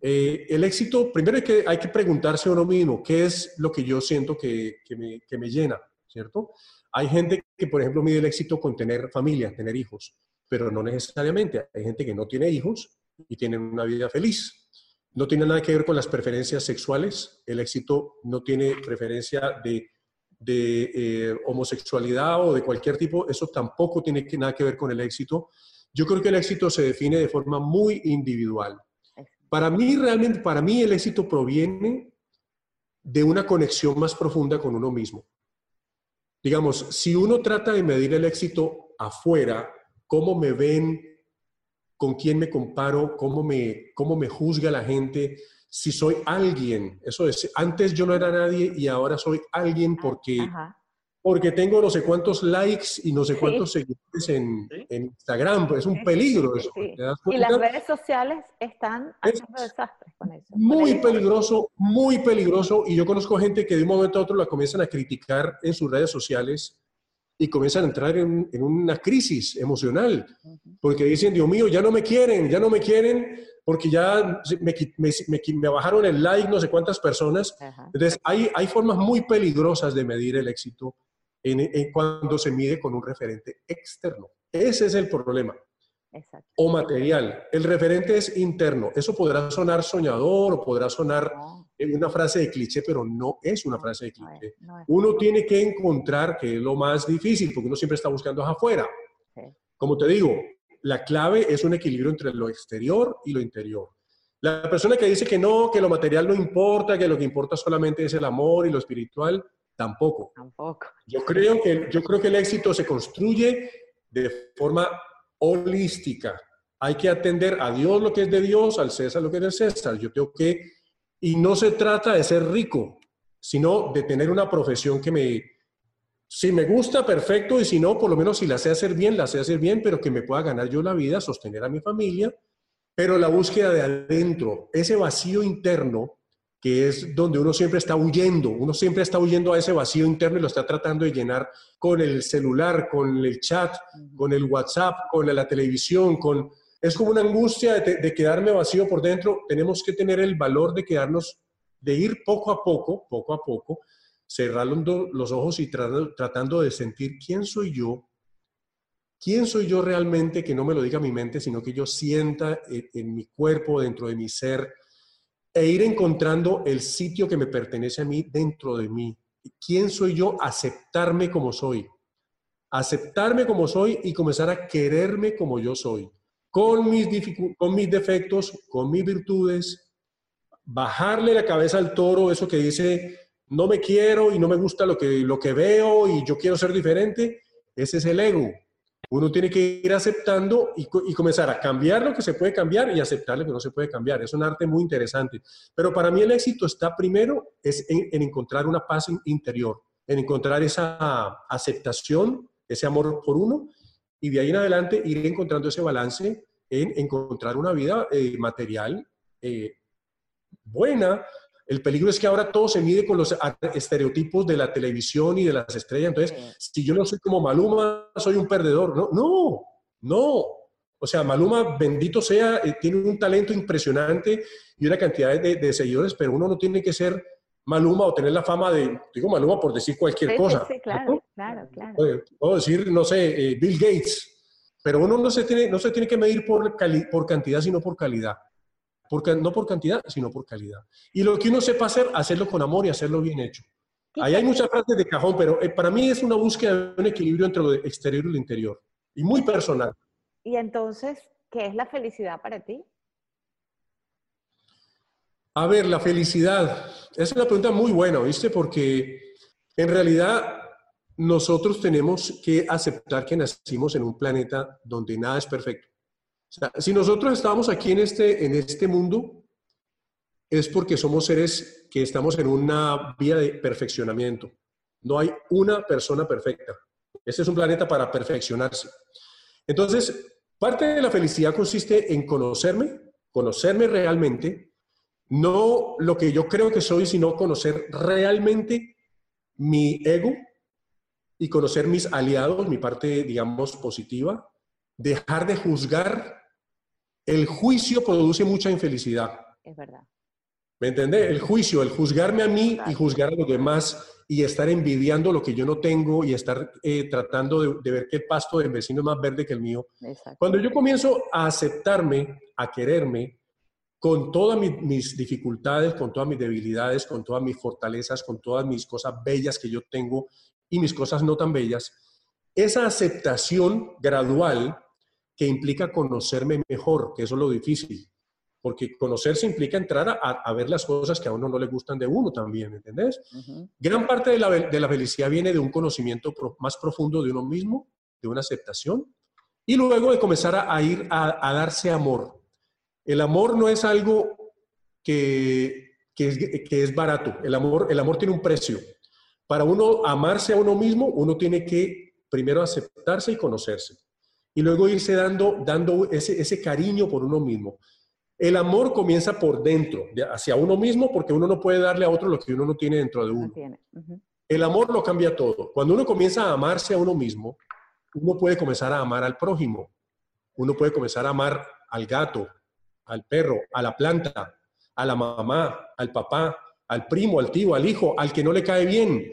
Eh, el éxito, primero hay que, hay que preguntarse a uno mismo, ¿qué es lo que yo siento que, que me, que me llena? ¿Cierto? Hay gente que, por ejemplo, mide el éxito con tener familia, tener hijos, pero no necesariamente. Hay gente que no tiene hijos y tiene una vida feliz. No tiene nada que ver con las preferencias sexuales. El éxito no tiene preferencia de, de, eh, homosexualidad o de cualquier tipo. Eso tampoco tiene que- nada que ver con el éxito. Yo creo que el éxito se define de forma muy individual. Para mí, realmente, para mí el éxito proviene de una conexión más profunda con uno mismo. Digamos, si uno trata de medir el éxito afuera, cómo me ven, con quién me comparo, cómo me, cómo me juzga la gente, si soy alguien, eso es, antes yo no era nadie y ahora soy alguien porque, Ajá. porque tengo no sé cuántos likes y no sé Sí. cuántos seguidores en, Sí. en Instagram, pues es un Sí, peligro sí, eso. sí. ¿te das Y las redes sociales están Es haciendo desastres con eso. Muy peligroso, muy peligroso. Y yo conozco gente que de un momento a otro la comienzan a criticar en sus redes sociales y comienzan a entrar en, en una crisis emocional. Porque dicen, Dios mío, ya no me quieren, ya no me quieren, porque ya me, me- me me bajaron el like no sé cuántas personas. Ajá. Entonces, hay, hay formas muy peligrosas de medir el éxito en, en cuando se mide con un referente externo. Ese es el problema Exacto. o material. El referente es interno. Eso podrá sonar soñador o podrá sonar No, en una frase de cliché, pero no es una frase de no es- cliché. no es. Uno tiene que encontrar, que es lo más difícil, porque uno siempre está buscando afuera. Sí. Como te digo, la clave es un equilibrio entre lo exterior y lo interior. La persona que dice que no, que lo material no importa, que lo que importa solamente es el amor y lo espiritual, tampoco. Tampoco. Yo creo que, yo creo que el éxito se construye de forma holística. Hay que atender a Dios lo que es de Dios, al César lo que es de César. Yo tengo que, y no se trata de ser rico, sino de tener una profesión que me, si me gusta, perfecto, y si no, por lo menos si la sé hacer bien, la sé hacer bien, pero que me pueda ganar yo la vida, sostener a mi familia, pero la búsqueda de adentro, ese vacío interno, que es donde uno siempre está huyendo, uno siempre está huyendo a ese vacío interno y lo está tratando de llenar con el celular, con el chat, con el WhatsApp, con la televisión, con... Es como una angustia de, de quedarme vacío por dentro. Tenemos que tener el valor de quedarnos, de ir poco a poco, poco a poco, cerrando los ojos y tratando, tratando de sentir quién soy yo, quién soy yo realmente, que no me lo diga mi mente, sino que yo sienta en, en mi cuerpo, dentro de mi ser, e ir encontrando el sitio que me pertenece a mí dentro de mí. ¿Quién soy yo? Aceptarme como soy. Aceptarme como soy y comenzar a quererme como yo soy. Con mis, con mis defectos, con mis virtudes. Bajarle la cabeza al toro, eso que dice, no me quiero y no me gusta lo que, lo que veo y yo quiero ser diferente. Ese es el ego. Uno tiene que ir aceptando y, co- y comenzar a cambiar lo que se puede cambiar y aceptar lo que no se puede cambiar. Es un arte muy interesante. Pero para mí el éxito está primero es en, en encontrar una paz in- interior, en encontrar esa aceptación, ese amor por uno, y de ahí en adelante ir encontrando ese balance en encontrar una vida eh, material eh, buena. El peligro es que ahora todo se mide con los estereotipos de la televisión y de las estrellas. Entonces, si yo no soy como Maluma, soy un perdedor. No, no, no. O sea, Maluma, bendito sea, eh, tiene un talento impresionante y una cantidad de, de seguidores, pero uno no tiene que ser Maluma o tener la fama de, digo Maluma por decir cualquier Sí, cosa. sí, claro, claro, claro. Puedo- Puedo decir, no sé, eh, Bill Gates, pero uno no se tiene, no se tiene que medir por, cali- por cantidad, sino por calidad. Por no por cantidad, sino por calidad. Y lo que uno sepa hacer, hacerlo con amor y hacerlo bien hecho. Ahí hay muchas frases de cajón, pero eh, para mí es una búsqueda de un equilibrio entre lo exterior y lo interior. Y muy personal. Y entonces, ¿qué es la felicidad para ti? A ver, la felicidad. Es una pregunta muy buena, ¿viste? Porque en realidad nosotros tenemos que aceptar que nacimos en un planeta donde nada es perfecto. O sea, si nosotros estamos aquí en este, en este mundo, es porque somos seres que estamos en una vía de perfeccionamiento. No hay una persona perfecta. Este es un planeta para perfeccionarse. Entonces, parte de la felicidad consiste en conocerme, conocerme realmente, no lo que yo creo que soy, sino conocer realmente mi ego y conocer mis aliados, mi parte, digamos, positiva, dejar de juzgar. El juicio produce mucha infelicidad. Es verdad. ¿Me entiendes? El juicio, el juzgarme a mí y juzgar a los demás y estar envidiando lo que yo no tengo y estar eh, tratando de, de ver el pasto del vecino es más verde que el mío. Exacto. Cuando yo comienzo a aceptarme, a quererme, con todas mi- mis dificultades, con todas mis debilidades, con todas mis fortalezas, con todas mis cosas bellas que yo tengo y mis cosas no tan bellas, esa aceptación gradual que implica conocerme mejor, que eso es lo difícil, porque conocerse implica entrar a, a ver las cosas que a uno no le gustan de uno también, ¿me ¿entendés? Gran parte de la, de la felicidad viene de un conocimiento pro- más profundo de uno mismo, de una aceptación, y luego de comenzar a, a ir a, a darse amor. El amor no es algo que, que es, que es barato, el amor, el amor tiene un precio. Para uno amarse a uno mismo, uno tiene que primero aceptarse y conocerse, y luego irse dando, dando ese, ese cariño por uno mismo. El amor comienza por dentro, de- hacia uno mismo, porque uno no puede darle a otro lo que uno no tiene dentro de No uno. El amor lo cambia todo. Cuando uno comienza a amarse a uno mismo, uno puede comenzar a amar al prójimo. Uno puede comenzar a amar al gato, al perro, a la planta, a la mamá, al papá, al primo, al tío, al hijo, al que no le cae bien.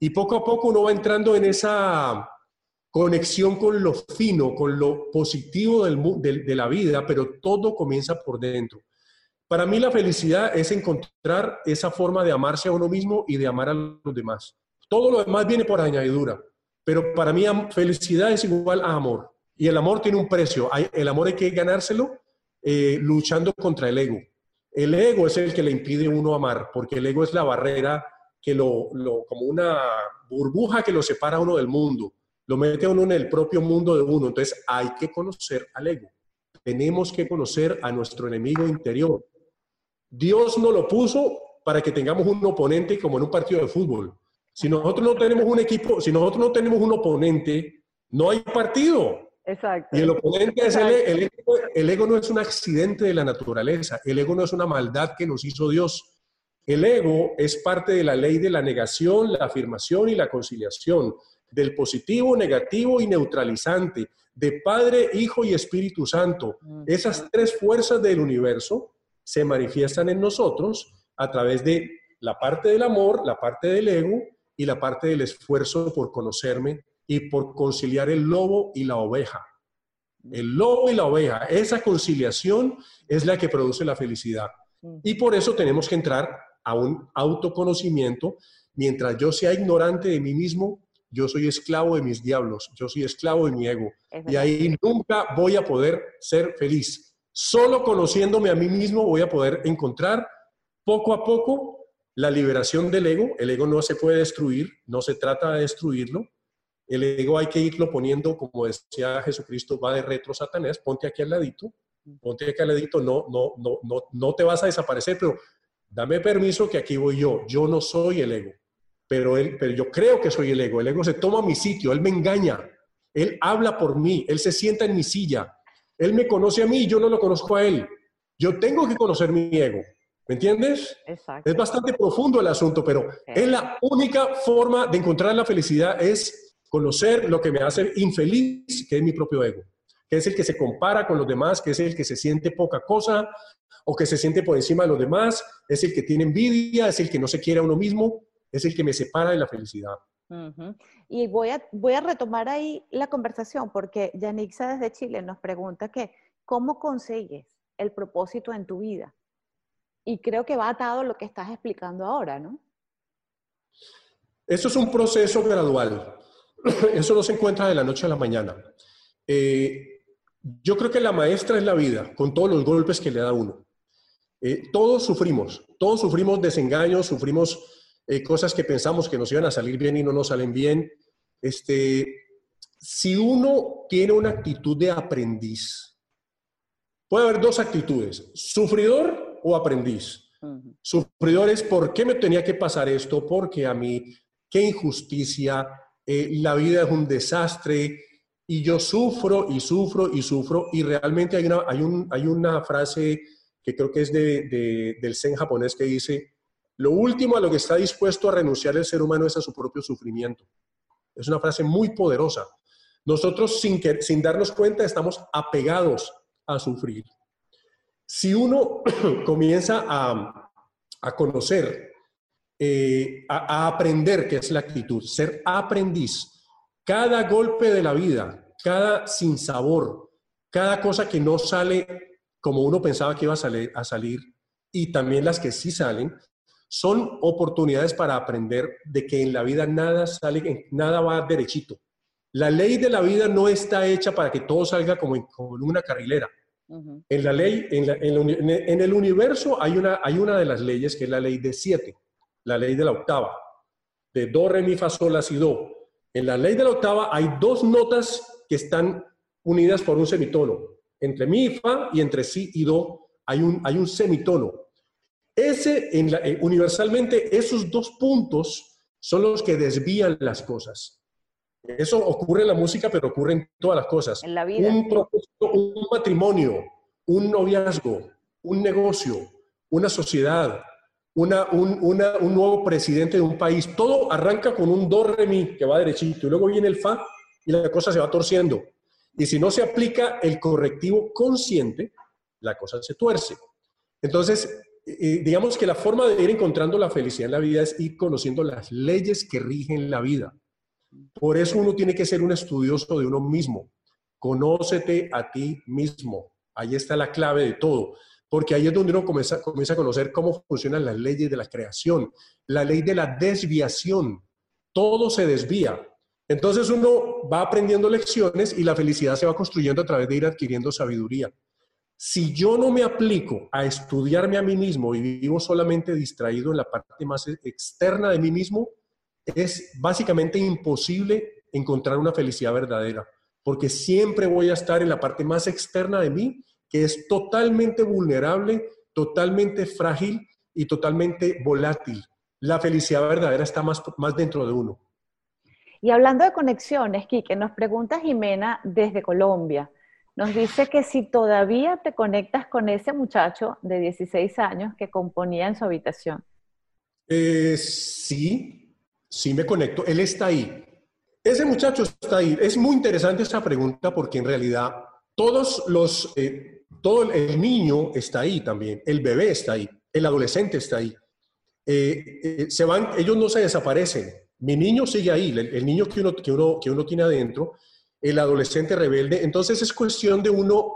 Y poco a poco uno va entrando en esa conexión con lo fino, con lo positivo de la vida, pero todo comienza por dentro. Para mí la felicidad es encontrar esa forma de amarse a uno mismo y de amar a los demás. Todo lo demás viene por añadidura, pero para mí felicidad es igual a amor. Y el amor tiene un precio. El amor hay que ganárselo eh, luchando contra el ego. El ego es el que le impide uno amar, porque el ego es la barrera que lo, lo- como una burbuja que lo separa a uno del mundo, lo mete a uno en el propio mundo de uno. Entonces hay que conocer al ego. Tenemos que conocer a nuestro enemigo interior. Dios no lo puso para que tengamos un oponente como en un partido de fútbol. Si nosotros no tenemos un equipo, si nosotros no tenemos un oponente, no hay partido. Exacto. Y el oponente es el, el ego. El ego no es un accidente de la naturaleza. El ego no es una maldad que nos hizo Dios. El ego es parte de la ley de la negación, la afirmación y la conciliación, del positivo, negativo y neutralizante, de Padre, Hijo y Espíritu Santo. Esas tres fuerzas del universo se manifiestan en nosotros a través de la parte del amor, la parte del ego y la parte del esfuerzo por conocerme y por conciliar el lobo y la oveja. El lobo y la oveja, esa conciliación es la que produce la felicidad. Y por eso tenemos que entrar a un autoconocimiento. Mientras yo sea ignorante de mí mismo, yo soy esclavo de mis diablos, yo soy esclavo de mi ego. Y ahí nunca voy a poder ser feliz. Solo conociéndome a mí mismo voy a poder encontrar poco a poco la liberación del ego. El ego no se puede destruir, no se trata de destruirlo. El ego hay que irlo poniendo, como decía Jesucristo, va de retro Satanás, ponte aquí al ladito, ponte aquí al ladito, no, no, no, no, no te vas a desaparecer, pero dame permiso que aquí voy yo. Yo no soy el ego, pero, él, pero yo creo que soy el ego. El ego se toma mi sitio, él me engaña, él habla por mí, él se sienta en mi silla, él me conoce a mí y yo no lo conozco a él. Yo tengo que conocer mi ego, ¿me entiendes? Exacto. Es bastante profundo el asunto, pero es la única forma de encontrar la felicidad es conocer lo que me hace infeliz, que es mi propio ego, que es el que se compara con los demás, que es el que se siente poca cosa o que se siente por encima de los demás, es el que tiene envidia, es el que no se quiere a uno mismo, es el que me separa de la felicidad. Y voy a, voy a retomar ahí la conversación porque Yanixa desde Chile nos pregunta que cómo consigues el propósito en tu vida. Y creo que va atado lo que estás explicando ahora, ¿no? Esto es un proceso gradual. Eso no se encuentra de la noche a la mañana. Eh, yo creo que la maestra es la vida, con todos los golpes que le da uno. Eh, todos sufrimos, todos sufrimos desengaños, sufrimos eh, cosas que pensamos que nos iban a salir bien y no nos salen bien. Este, si uno tiene una actitud de aprendiz, puede haber dos actitudes, sufridor o aprendiz. Sufridor es por qué me tenía que pasar esto, porque a mí, qué injusticia, eh, la vida es un desastre y yo sufro y sufro y sufro y realmente hay una, hay un, hay una frase que creo que es de- de- del zen japonés, que dice, lo último a lo que está dispuesto a renunciar el ser humano es a su propio sufrimiento. Es una frase muy poderosa. Nosotros, sin, darnos cuenta, estamos apegados a sufrir. Si uno comienza a, conocer, eh, a, aprender, que es la actitud, ser aprendiz, cada golpe de la vida, cada sinsabor, cada cosa que no sale como uno pensaba que iba a salir y también las que sí salen, son oportunidades para aprender de que en la vida nada sale, nada va derechito. La ley de la vida no está hecha para que todo salga como en, como en una carrilera. En la ley, en, la- la en el universo hay una, hay una de las leyes que es la ley de siete, la ley de la octava, de do, re, mi, fa, sol, la, si, do. En la ley de la octava hay dos notas que están unidas por un semitono. Entre mi y fa y entre si y do hay un, hay un semitono. Ese, en la- eh, universalmente, esos dos puntos son los que desvían las cosas. Eso ocurre en la música, pero ocurre en todas las cosas. En la vida. Un propósito, un matrimonio, un noviazgo, un negocio, una sociedad, una- un, una- un nuevo presidente de un país. Todo arranca con un do, re, mi, que va derechito, y luego viene el fa y la cosa se va torciendo. Y si no se aplica el correctivo consciente, la cosa se tuerce. Entonces, digamos que la forma de ir encontrando la felicidad en la vida es ir conociendo las leyes que rigen la vida. Por eso uno tiene que ser un estudioso de uno mismo. Conócete a ti mismo. Ahí está la clave de todo. Porque ahí es donde uno comienza, comienza a conocer cómo funcionan las leyes de la creación, la ley de la desviación. Todo se desvía. Entonces uno va aprendiendo lecciones y la felicidad se va construyendo a través de ir adquiriendo sabiduría. Si yo no me aplico a estudiarme a mí mismo y vivo solamente distraído en la parte más externa de mí mismo, es básicamente imposible encontrar una felicidad verdadera, porque siempre voy a estar en la parte más externa de mí, que es totalmente vulnerable, totalmente frágil y totalmente volátil. La felicidad verdadera está más, más dentro de uno. Y hablando de conexiones, Quique, nos pregunta Jimena desde Colombia. Nos dice que si todavía te conectas con ese muchacho de 16 años que componía en su habitación. Eh, sí, sí me conecto. Él está ahí. Ese muchacho está ahí. Es muy interesante esa pregunta porque en realidad todos los, eh, todo el, niño está ahí también. El bebé está ahí. El adolescente está ahí. Eh, eh, se van, ellos no se desaparecen. Mi niño sigue ahí. El, el niño que uno, que, uno, que uno tiene adentro, el adolescente rebelde. Entonces es cuestión de uno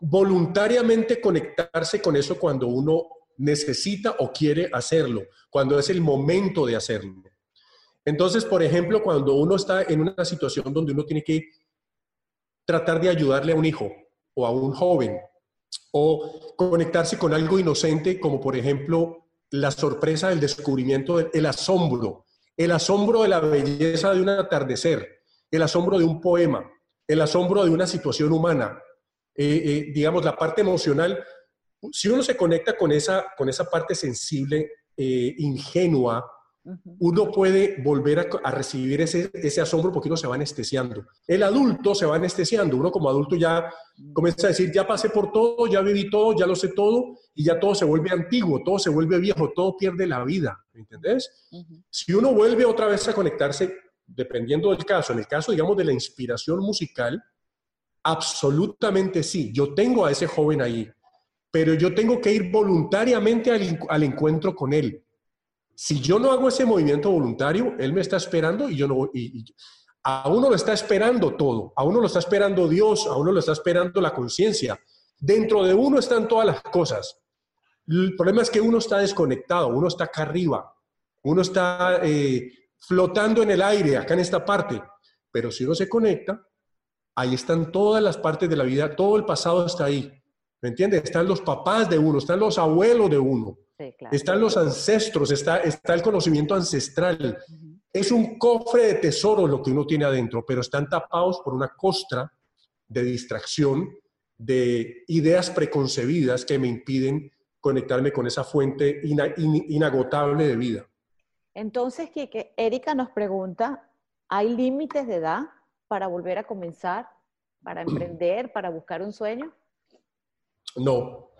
voluntariamente conectarse con eso cuando uno necesita o quiere hacerlo, cuando es el momento de hacerlo. Entonces, por ejemplo, cuando uno está en una situación donde uno tiene que tratar de ayudarle a un hijo o a un joven o conectarse con algo inocente, como por ejemplo la sorpresa del descubrimiento, el asombro, el asombro de la belleza de un atardecer, el asombro de un poema, el asombro de una situación humana, eh, eh, digamos, la parte emocional, si uno se conecta con esa, con esa parte sensible, eh, ingenua, uno puede volver a, a recibir ese, ese asombro porque uno se va anestesiando. El adulto se va anestesiando, uno como adulto ya comienza a decir, ya pasé por todo, ya viví todo, ya lo sé todo, y ya todo se vuelve antiguo, todo se vuelve viejo, todo pierde la vida, ¿me entendés? Si uno vuelve otra vez a conectarse, dependiendo del caso, en el caso, digamos, de la inspiración musical, absolutamente sí, yo tengo a ese joven ahí, pero yo tengo que ir voluntariamente al, al encuentro con él. Si yo no hago ese movimiento voluntario, él me está esperando y yo no voy- y- a uno lo está esperando todo, a uno lo está esperando Dios, a uno lo está esperando la conciencia. Dentro de uno están todas las cosas. El problema es que uno está desconectado, uno está acá arriba, uno está eh, flotando en el aire, acá en esta parte. Pero si uno se conecta, ahí están todas las partes de la vida, todo el pasado está ahí. ¿Me entiendes? Están los papás de uno, están los abuelos de uno, Sí, claro. están los ancestros, está, está el conocimiento ancestral. Es un cofre de tesoro lo que uno tiene adentro, pero están tapados por una costra de distracción, de ideas preconcebidas que me impiden conectarme con esa fuente ina- in- inagotable de vida. Entonces, Quique, Erika nos pregunta, ¿hay límites de edad para volver a comenzar, para emprender, para buscar un sueño? No.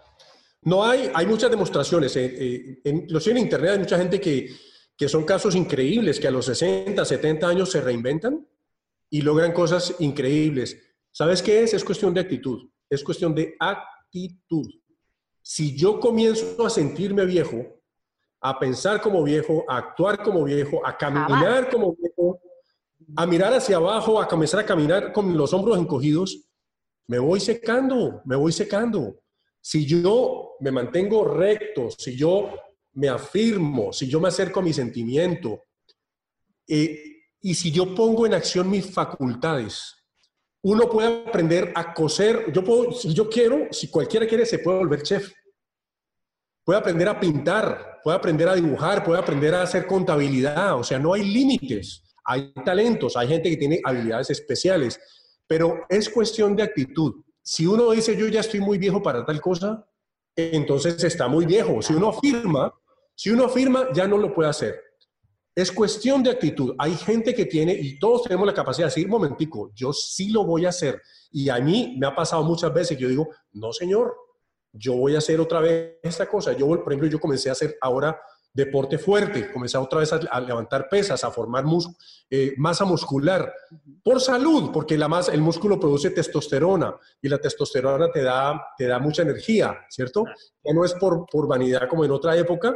No hay, hay muchas demostraciones. eh, eh, en, inclusive en Internet hay mucha gente que, que son casos increíbles, que a los 60, 70 años se reinventan y logran cosas increíbles. ¿Sabes qué es? Es cuestión de actitud. Es cuestión de actitud. Si yo comienzo a sentirme viejo, a pensar como viejo, a actuar como viejo, a caminar como viejo, a mirar hacia abajo, a comenzar a caminar con los hombros encogidos, me voy secando, me voy secando. Si yo me mantengo recto, si yo me afirmo, si yo me acerco a mi sentimiento, eh, y si yo pongo en acción mis facultades, uno puede aprender a coser. Yo puedo, si yo quiero, si cualquiera quiere, se puede volver chef. Puede aprender a pintar, puede aprender a dibujar, puede aprender a hacer contabilidad. O sea, no hay límites. Hay talentos, hay gente que tiene habilidades especiales, pero es cuestión de actitud. Si uno dice, yo ya estoy muy viejo para tal cosa, entonces está muy viejo. Si uno afirma, si uno afirma, ya no lo puede hacer. Es cuestión de actitud. Hay gente que tiene, y todos tenemos la capacidad de decir, momentico, yo sí lo voy a hacer. Y a mí me ha pasado muchas veces yo digo, no, señor, yo voy a hacer otra vez esta cosa. Yo, por ejemplo, yo comencé a hacer ahora deporte fuerte, comencé otra vez a, a levantar pesas, a formar mus- eh, masa muscular, por salud, porque la masa, el músculo produce testosterona y la testosterona te da, te da mucha energía, ¿cierto? Ya no es por, por vanidad como en otra época,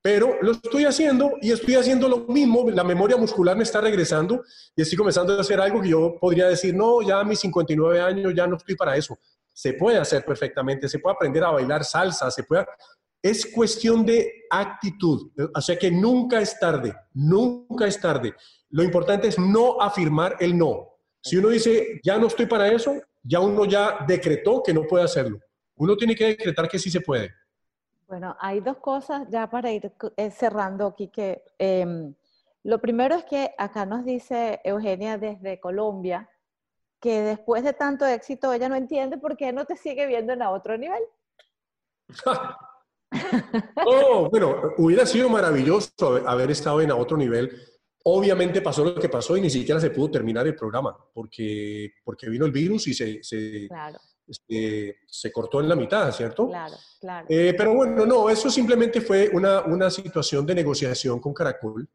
pero lo estoy haciendo y estoy haciendo lo mismo, la memoria muscular me está regresando y estoy comenzando a hacer algo que yo podría decir, no, ya a mis 59 años ya no estoy para eso. Se puede hacer perfectamente, se puede aprender a bailar salsa, se puede... Es cuestión de actitud, o sea que nunca es tarde, nunca es tarde. Lo importante es no afirmar el no. Si uno dice, ya no estoy para eso, ya uno ya decretó que no puede hacerlo. Uno tiene que decretar que sí se puede. Bueno, hay dos cosas ya para ir eh, cerrando aquí que em, lo primero es que acá nos dice Eugenia desde Colombia que después de tanto éxito ella no entiende por qué no te sigue viendo en a otro nivel. Oh, bueno, hubiera sido maravilloso haber- estado en a otro nivel. Obviamente pasó lo que pasó y ni siquiera se pudo terminar el programa porque, porque vino el virus y se, se, Claro, este, se cortó en la mitad, ¿cierto? claro, claro. Eh, pero bueno, no, eso simplemente fue una, una situación de negociación con Caracol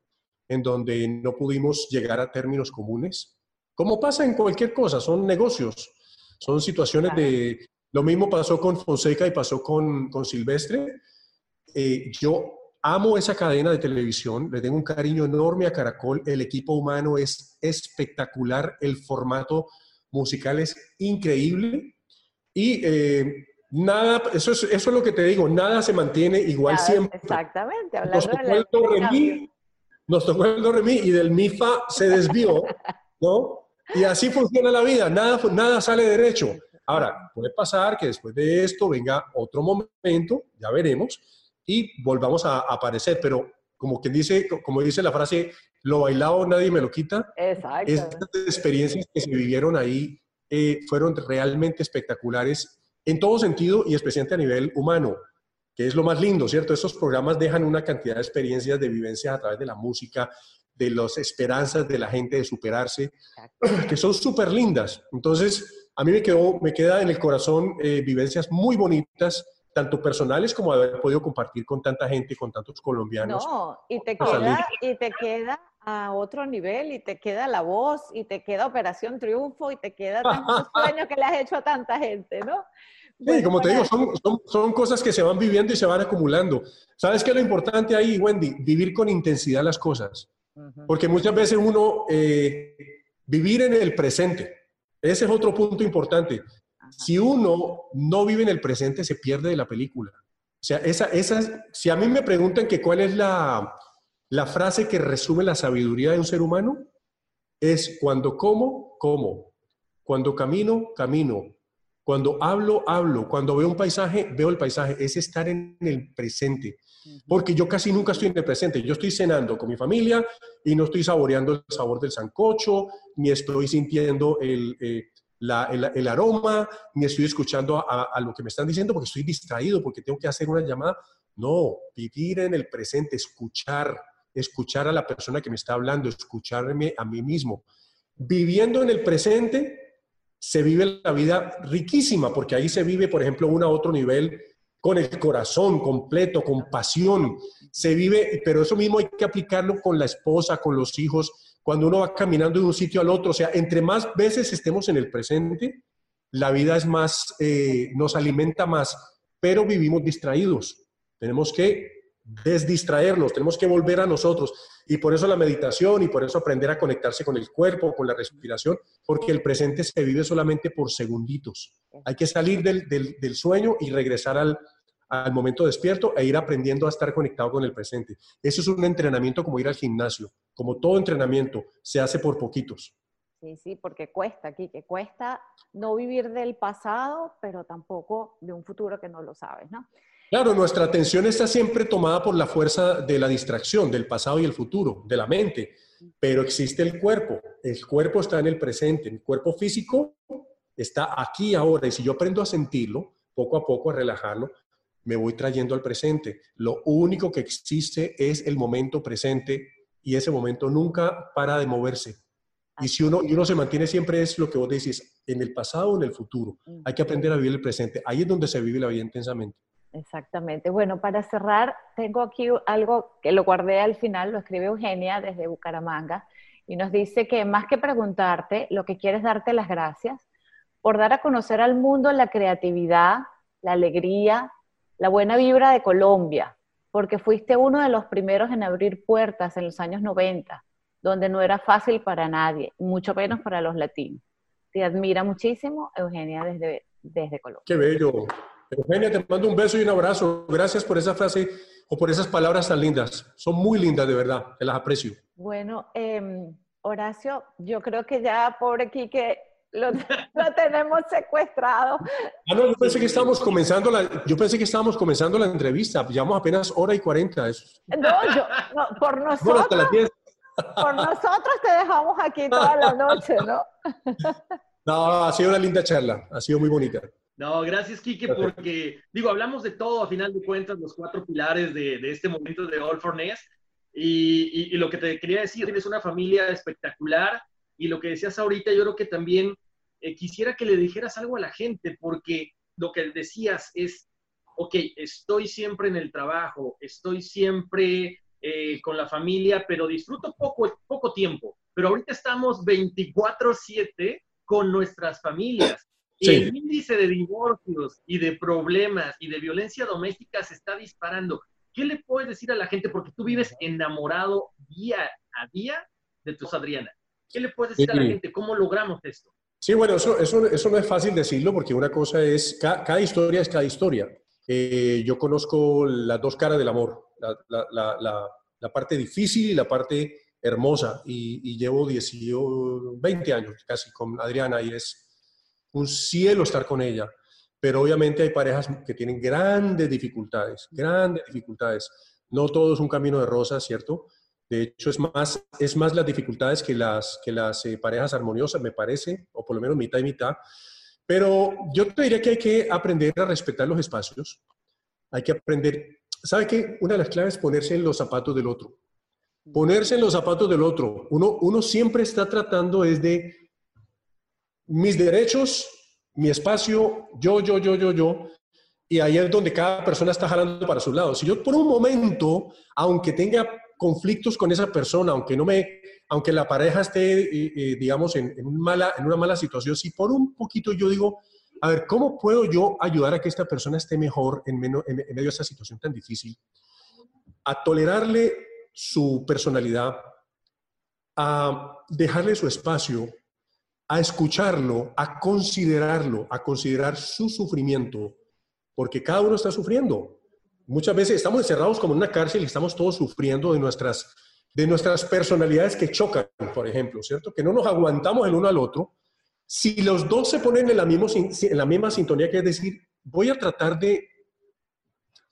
en donde no pudimos llegar a términos comunes. Como pasa en cualquier cosa, son negocios, son situaciones de... Lo mismo pasó con Fonseca y pasó con, con Silvestre. Eh, yo amo esa cadena de televisión, le tengo un cariño enorme a Caracol, el equipo humano es espectacular, el formato musical es increíble y eh, nada, eso es, eso es lo que te digo, nada se mantiene igual siempre. Exactamente, Nos hablando de tocó la el do re mi, nos tocó el do re mi y del mi fa se desvió, ¿no? Y así funciona la vida, nada, nada sale derecho. Ahora, puede pasar que después de esto venga otro momento, ya veremos, y volvamos a, a aparecer, pero como quien dice, como dice la frase, lo bailado nadie me lo quita, Exacto. estas experiencias que se vivieron ahí eh, fueron realmente espectaculares en todo sentido y especialmente a nivel humano, que es lo más lindo, ¿cierto? Estos programas dejan una cantidad de experiencias, de vivencias a través de la música, de las esperanzas de la gente de superarse, que son súper lindas. Entonces, a mí me, quedó, me queda en el corazón eh, vivencias muy bonitas, tanto personales como haber podido compartir con tanta gente, con tantos colombianos. No, y te queda, y te queda a otro nivel, y te queda la voz, y te queda Operación Triunfo, y te queda tantos sueños que le has hecho a tanta gente, ¿no? Sí, Bueno, como te digo, son, son, son cosas que se van viviendo y se van acumulando. ¿Sabes qué es lo importante ahí, Wendy? Vivir con intensidad las cosas. Porque muchas veces uno, eh, vivir en el presente, ese es otro punto importante. Si uno no vive en el presente, se pierde de la película. O sea, esa, esa, si a mí me preguntan que cuál es la, la frase que resume la sabiduría de un ser humano, es cuando como, como. Cuando camino, camino. Cuando hablo, hablo. Cuando veo un paisaje, veo el paisaje. Es estar en el presente. Porque yo casi nunca estoy en el presente. Yo estoy cenando con mi familia y no estoy saboreando el sabor del sancocho, ni estoy sintiendo el, eh, la- el- el aroma, ni estoy escuchando a, a- lo que me están diciendo porque estoy distraído, porque tengo que hacer una llamada. No, vivir en el presente, escuchar, escuchar a la persona que me está hablando, escucharme a mí mismo. Viviendo en el presente, se vive la vida riquísima, porque ahí se vive, por ejemplo, un a otro nivel con el corazón completo, con pasión. Se vive, pero eso mismo hay que aplicarlo con la esposa, con los hijos, cuando uno va caminando de un sitio al otro. O sea, entre más veces estemos en el presente, la vida es más, eh, nos alimenta más, pero vivimos distraídos. Tenemos que desdistraernos, tenemos que volver a nosotros. Y por eso la meditación y por eso aprender a conectarse con el cuerpo, con la respiración, porque el presente se vive solamente por segunditos. Hay que salir del, del- del sueño y regresar al, al momento despierto e ir aprendiendo a estar conectado con el presente. Eso es un entrenamiento como ir al gimnasio. Como todo entrenamiento, se hace por poquitos. Sí, sí, porque cuesta aquí, que cuesta no vivir del pasado, pero tampoco de un futuro que no lo sabes, ¿no? Claro, nuestra atención está siempre tomada por la fuerza de la distracción, del pasado y el futuro, de la mente, pero existe el cuerpo. El cuerpo está en el presente, el cuerpo físico está aquí ahora y si yo aprendo a sentirlo, poco a poco a relajarlo, me voy trayendo al presente. Lo único que existe es el momento presente y ese momento nunca para de moverse. Y si uno, y uno se mantiene siempre es lo que vos decís, en el pasado o en el futuro. Hay que aprender a vivir el presente. Ahí es donde se vive la vida intensamente. Exactamente. Bueno, para cerrar, tengo aquí algo que lo guardé al final, lo escribe Eugenia desde Bucaramanga, y nos dice que más que preguntarte, lo que quiere es darte las gracias por dar a conocer al mundo la creatividad, la alegría, la buena vibra de Colombia, porque fuiste uno de los primeros en abrir puertas en los años 90, donde no era fácil para nadie, mucho menos para los latinos. Te admira muchísimo, Eugenia, desde, desde Colombia. Qué bello. Eugenia, te mando un beso y un abrazo. Gracias por esa frase o por esas palabras tan lindas. Son muy lindas, de verdad. Te las aprecio. Bueno, em, Horacio, yo creo que ya, pobre Quique, lo, lo tenemos secuestrado. Ah, no, yo pensé que estábamos comenzando la, yo pensé que estábamos comenzando la entrevista. Llevamos apenas hora y cuarenta. No, yo, no, por nosotros, las 10. por nosotros te dejamos aquí toda la noche, ¿no? No, ha sido una linda charla. Ha sido muy bonita. No, gracias, Quique, Gracias. porque, digo, hablamos de todo, a final de cuentas, los cuatro pilares de, de este momento de All for Ness. Y, y- y lo que te quería decir, tienes una familia espectacular. Y lo que decías ahorita, yo creo que también eh, quisiera que le dijeras algo a la gente, porque lo que decías es, ok, estoy siempre en el trabajo, estoy siempre eh, con la familia, pero disfruto poco, poco tiempo. Pero ahorita estamos 24/7 con nuestras familias. Sí. El índice de divorcios y de problemas y de violencia doméstica se está disparando. ¿Qué le puedes decir a la gente? Porque tú vives enamorado día a día de tu Adriana. ¿Qué le puedes decir a la Sí. gente? ¿Cómo logramos esto? Sí, bueno, eso, eso, eso no es fácil decirlo porque una cosa es, ca- cada, historia es cada historia. Eh, yo conozco las dos caras del amor, la, la- la- la- la parte difícil y la parte hermosa. Y, y llevo 18, 20 años casi con Adriana y es un cielo estar con ella. Pero obviamente hay parejas que tienen grandes dificultades, grandes dificultades. No todo es un camino de rosas, ¿cierto? De hecho, es más, es más las dificultades que las, que las eh, parejas armoniosas, me parece, o por lo menos mitad y mitad. Pero yo te diría que hay que aprender a respetar los espacios. Hay que aprender, ¿sabe qué? Una de las claves es ponerse en los zapatos del otro. Ponerse en los zapatos del otro. Uno, uno siempre está tratando es de mis derechos, mi espacio, yo, yo, yo, yo, yo. Y ahí es donde cada persona está jalando para su lado. Si yo por un momento, aunque tenga conflictos con esa persona, aunque no me, aunque la pareja esté, eh, eh, digamos, en, una mala situación, si por un poquito yo digo, a ver, ¿cómo puedo yo ayudar a que esta persona esté mejor en- en medio de esta situación tan difícil? A tolerarle su personalidad, a dejarle su espacio, a escucharlo, a considerarlo, a considerar su sufrimiento, porque cada uno está sufriendo. Muchas veces estamos encerrados como en una cárcel y estamos todos sufriendo de nuestras, de nuestras personalidades que chocan, por ejemplo, ¿cierto? Que no nos aguantamos el uno al otro. Si los dos se ponen en la, en la misma sintonía, que es decir, voy a tratar de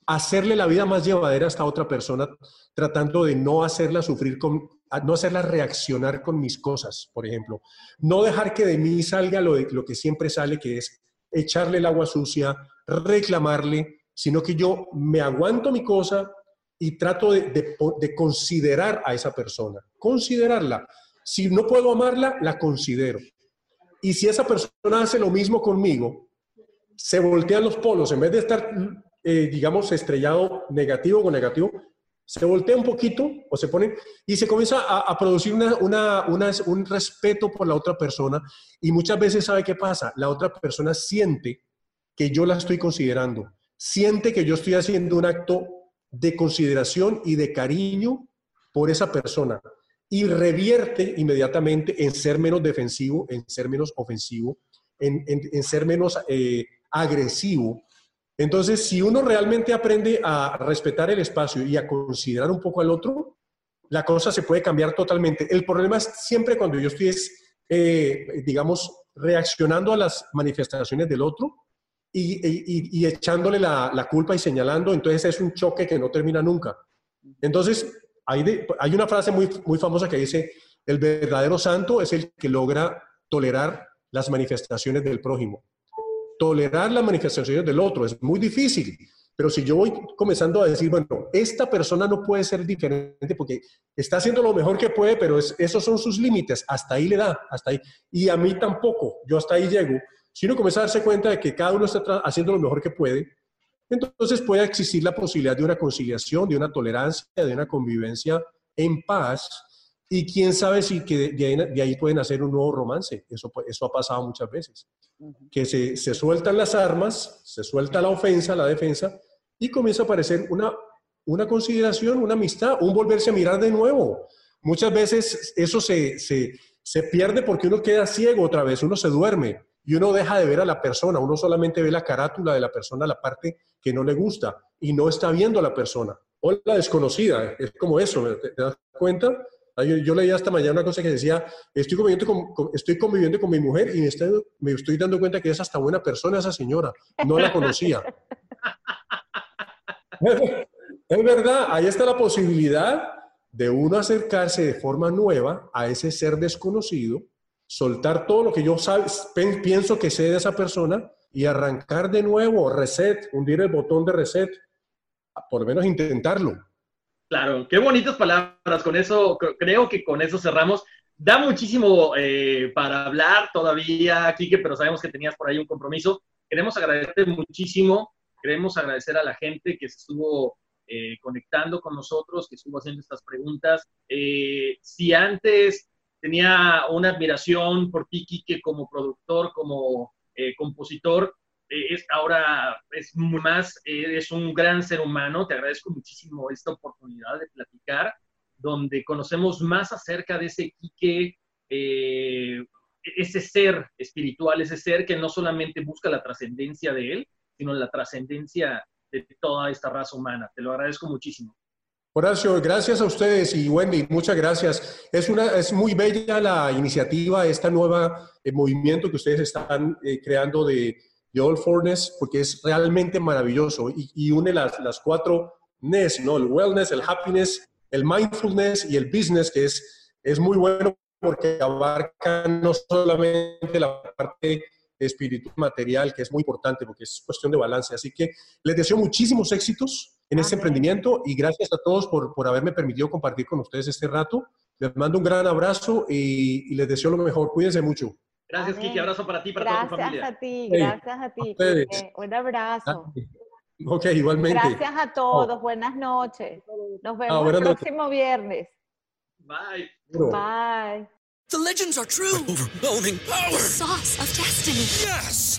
hacerle la vida más llevadera a esta otra persona, tratando de no hacerla sufrir, con, no hacerla reaccionar con mis cosas, por ejemplo. No dejar que de mí salga lo, de- lo que siempre sale, que es echarle el agua sucia, reclamarle, sino que yo me aguanto mi cosa y trato de, de considerar a esa persona, considerarla. Si no puedo amarla, la considero. Y si esa persona hace lo mismo conmigo, se voltean los polos. En vez de estar eh, digamos, estrellado negativo con negativo, se voltea un poquito o se pone y se comienza a, producir una, una- un respeto por la otra persona y muchas veces sabe qué pasa, la otra persona siente que yo la estoy considerando, siente que yo estoy haciendo un acto de consideración y de cariño por esa persona y revierte inmediatamente en ser menos defensivo, en ser menos ofensivo, en, en- en ser menos eh, agresivo. Entonces, si uno realmente aprende a respetar el espacio y a considerar un poco al otro, la cosa se puede cambiar totalmente. El problema es siempre cuando yo estoy, es, eh, digamos, reaccionando a las manifestaciones del otro y, echándole la, culpa y señalando, entonces es un choque que no termina nunca. Entonces, hay, una frase muy famosa que dice, el verdadero santo es el que logra tolerar las manifestaciones del prójimo. Tolerar las manifestaciones del otro es muy difícil, pero si yo voy comenzando a decir, bueno, esta persona no puede ser diferente porque está haciendo lo mejor que puede, pero es- esos son sus límites, hasta ahí le da, hasta ahí. Y a mí tampoco, yo hasta ahí llego. Si uno comienza a darse cuenta de que cada uno está haciendo lo mejor que puede, entonces puede existir la posibilidad de una conciliación, de una tolerancia, de una convivencia en paz. Y quién sabe si que de, ahí, de ahí pueden hacer un nuevo romance. Eso, eso ha pasado muchas veces. Que se, se sueltan las armas, se suelta la ofensa, la defensa, y comienza a aparecer una, una consideración, una amistad, un volverse a mirar de nuevo. Muchas veces eso se, se, se pierde porque uno queda ciego otra vez, uno se duerme y uno deja de ver a la persona, uno solamente ve la carátula de la persona, la parte que no le gusta y no está viendo a la persona. O la desconocida, es como eso, ¿te, te das cuenta? Ah, Yo, yo leía esta mañana una cosa que decía, estoy conviviendo con, con- estoy conviviendo con mi mujer y me estoy, me estoy dando cuenta que es hasta buena persona esa señora, no la conocía. Es verdad, ahí está la posibilidad de uno acercarse de forma nueva a ese ser desconocido, soltar todo lo que yo pienso que sé de esa persona y arrancar de nuevo, reset, hundir el botón de reset, por lo menos intentarlo. Claro, qué bonitas palabras. Con eso, cre- creo que con eso cerramos. Da muchísimo eh, para hablar todavía, Kike, pero sabemos que tenías por ahí un compromiso. Queremos agradecerte muchísimo. Queremos agradecer a la gente que estuvo eh, conectando con nosotros, que estuvo haciendo estas preguntas. Eh, si antes tenía una admiración por ti, Kike, como productor, como compositor, es, ahora es más, eh, es un gran ser humano. Te agradezco muchísimo esta oportunidad de platicar, donde conocemos más acerca de ese Quique, eh, ese ser espiritual, ese ser que no solamente busca la trascendencia de él, sino la trascendencia de toda esta raza humana. Te lo agradezco muchísimo. Horacio, gracias a ustedes y Wendy, muchas gracias. Es, una, es muy bella la iniciativa, esta nueva eh, movimiento que ustedes están eh, creando de, de All Forness, porque es realmente maravilloso y, y une las, las cuatro NES, ¿no? El wellness, el happiness, el mindfulness y el business, que es, es muy bueno porque abarca no solamente la parte espiritual material, que es muy importante porque es cuestión de balance. Así que les deseo muchísimos éxitos en este emprendimiento y gracias a todos por, por haberme permitido compartir con ustedes este rato. Les mando un gran abrazo y, y les deseo lo mejor. Cuídense mucho. Gracias, Amén. Kike. Abrazo para ti para toda tu Gracias familia. a ti, Hey, gracias a ti. Quique. Un abrazo. Ok, igualmente. Gracias a todos. Buenas noches. Nos vemos Ah, el noches. próximo viernes. Bye. Bye. The legends are true. overwhelming power! Sauce of destiny. Yes!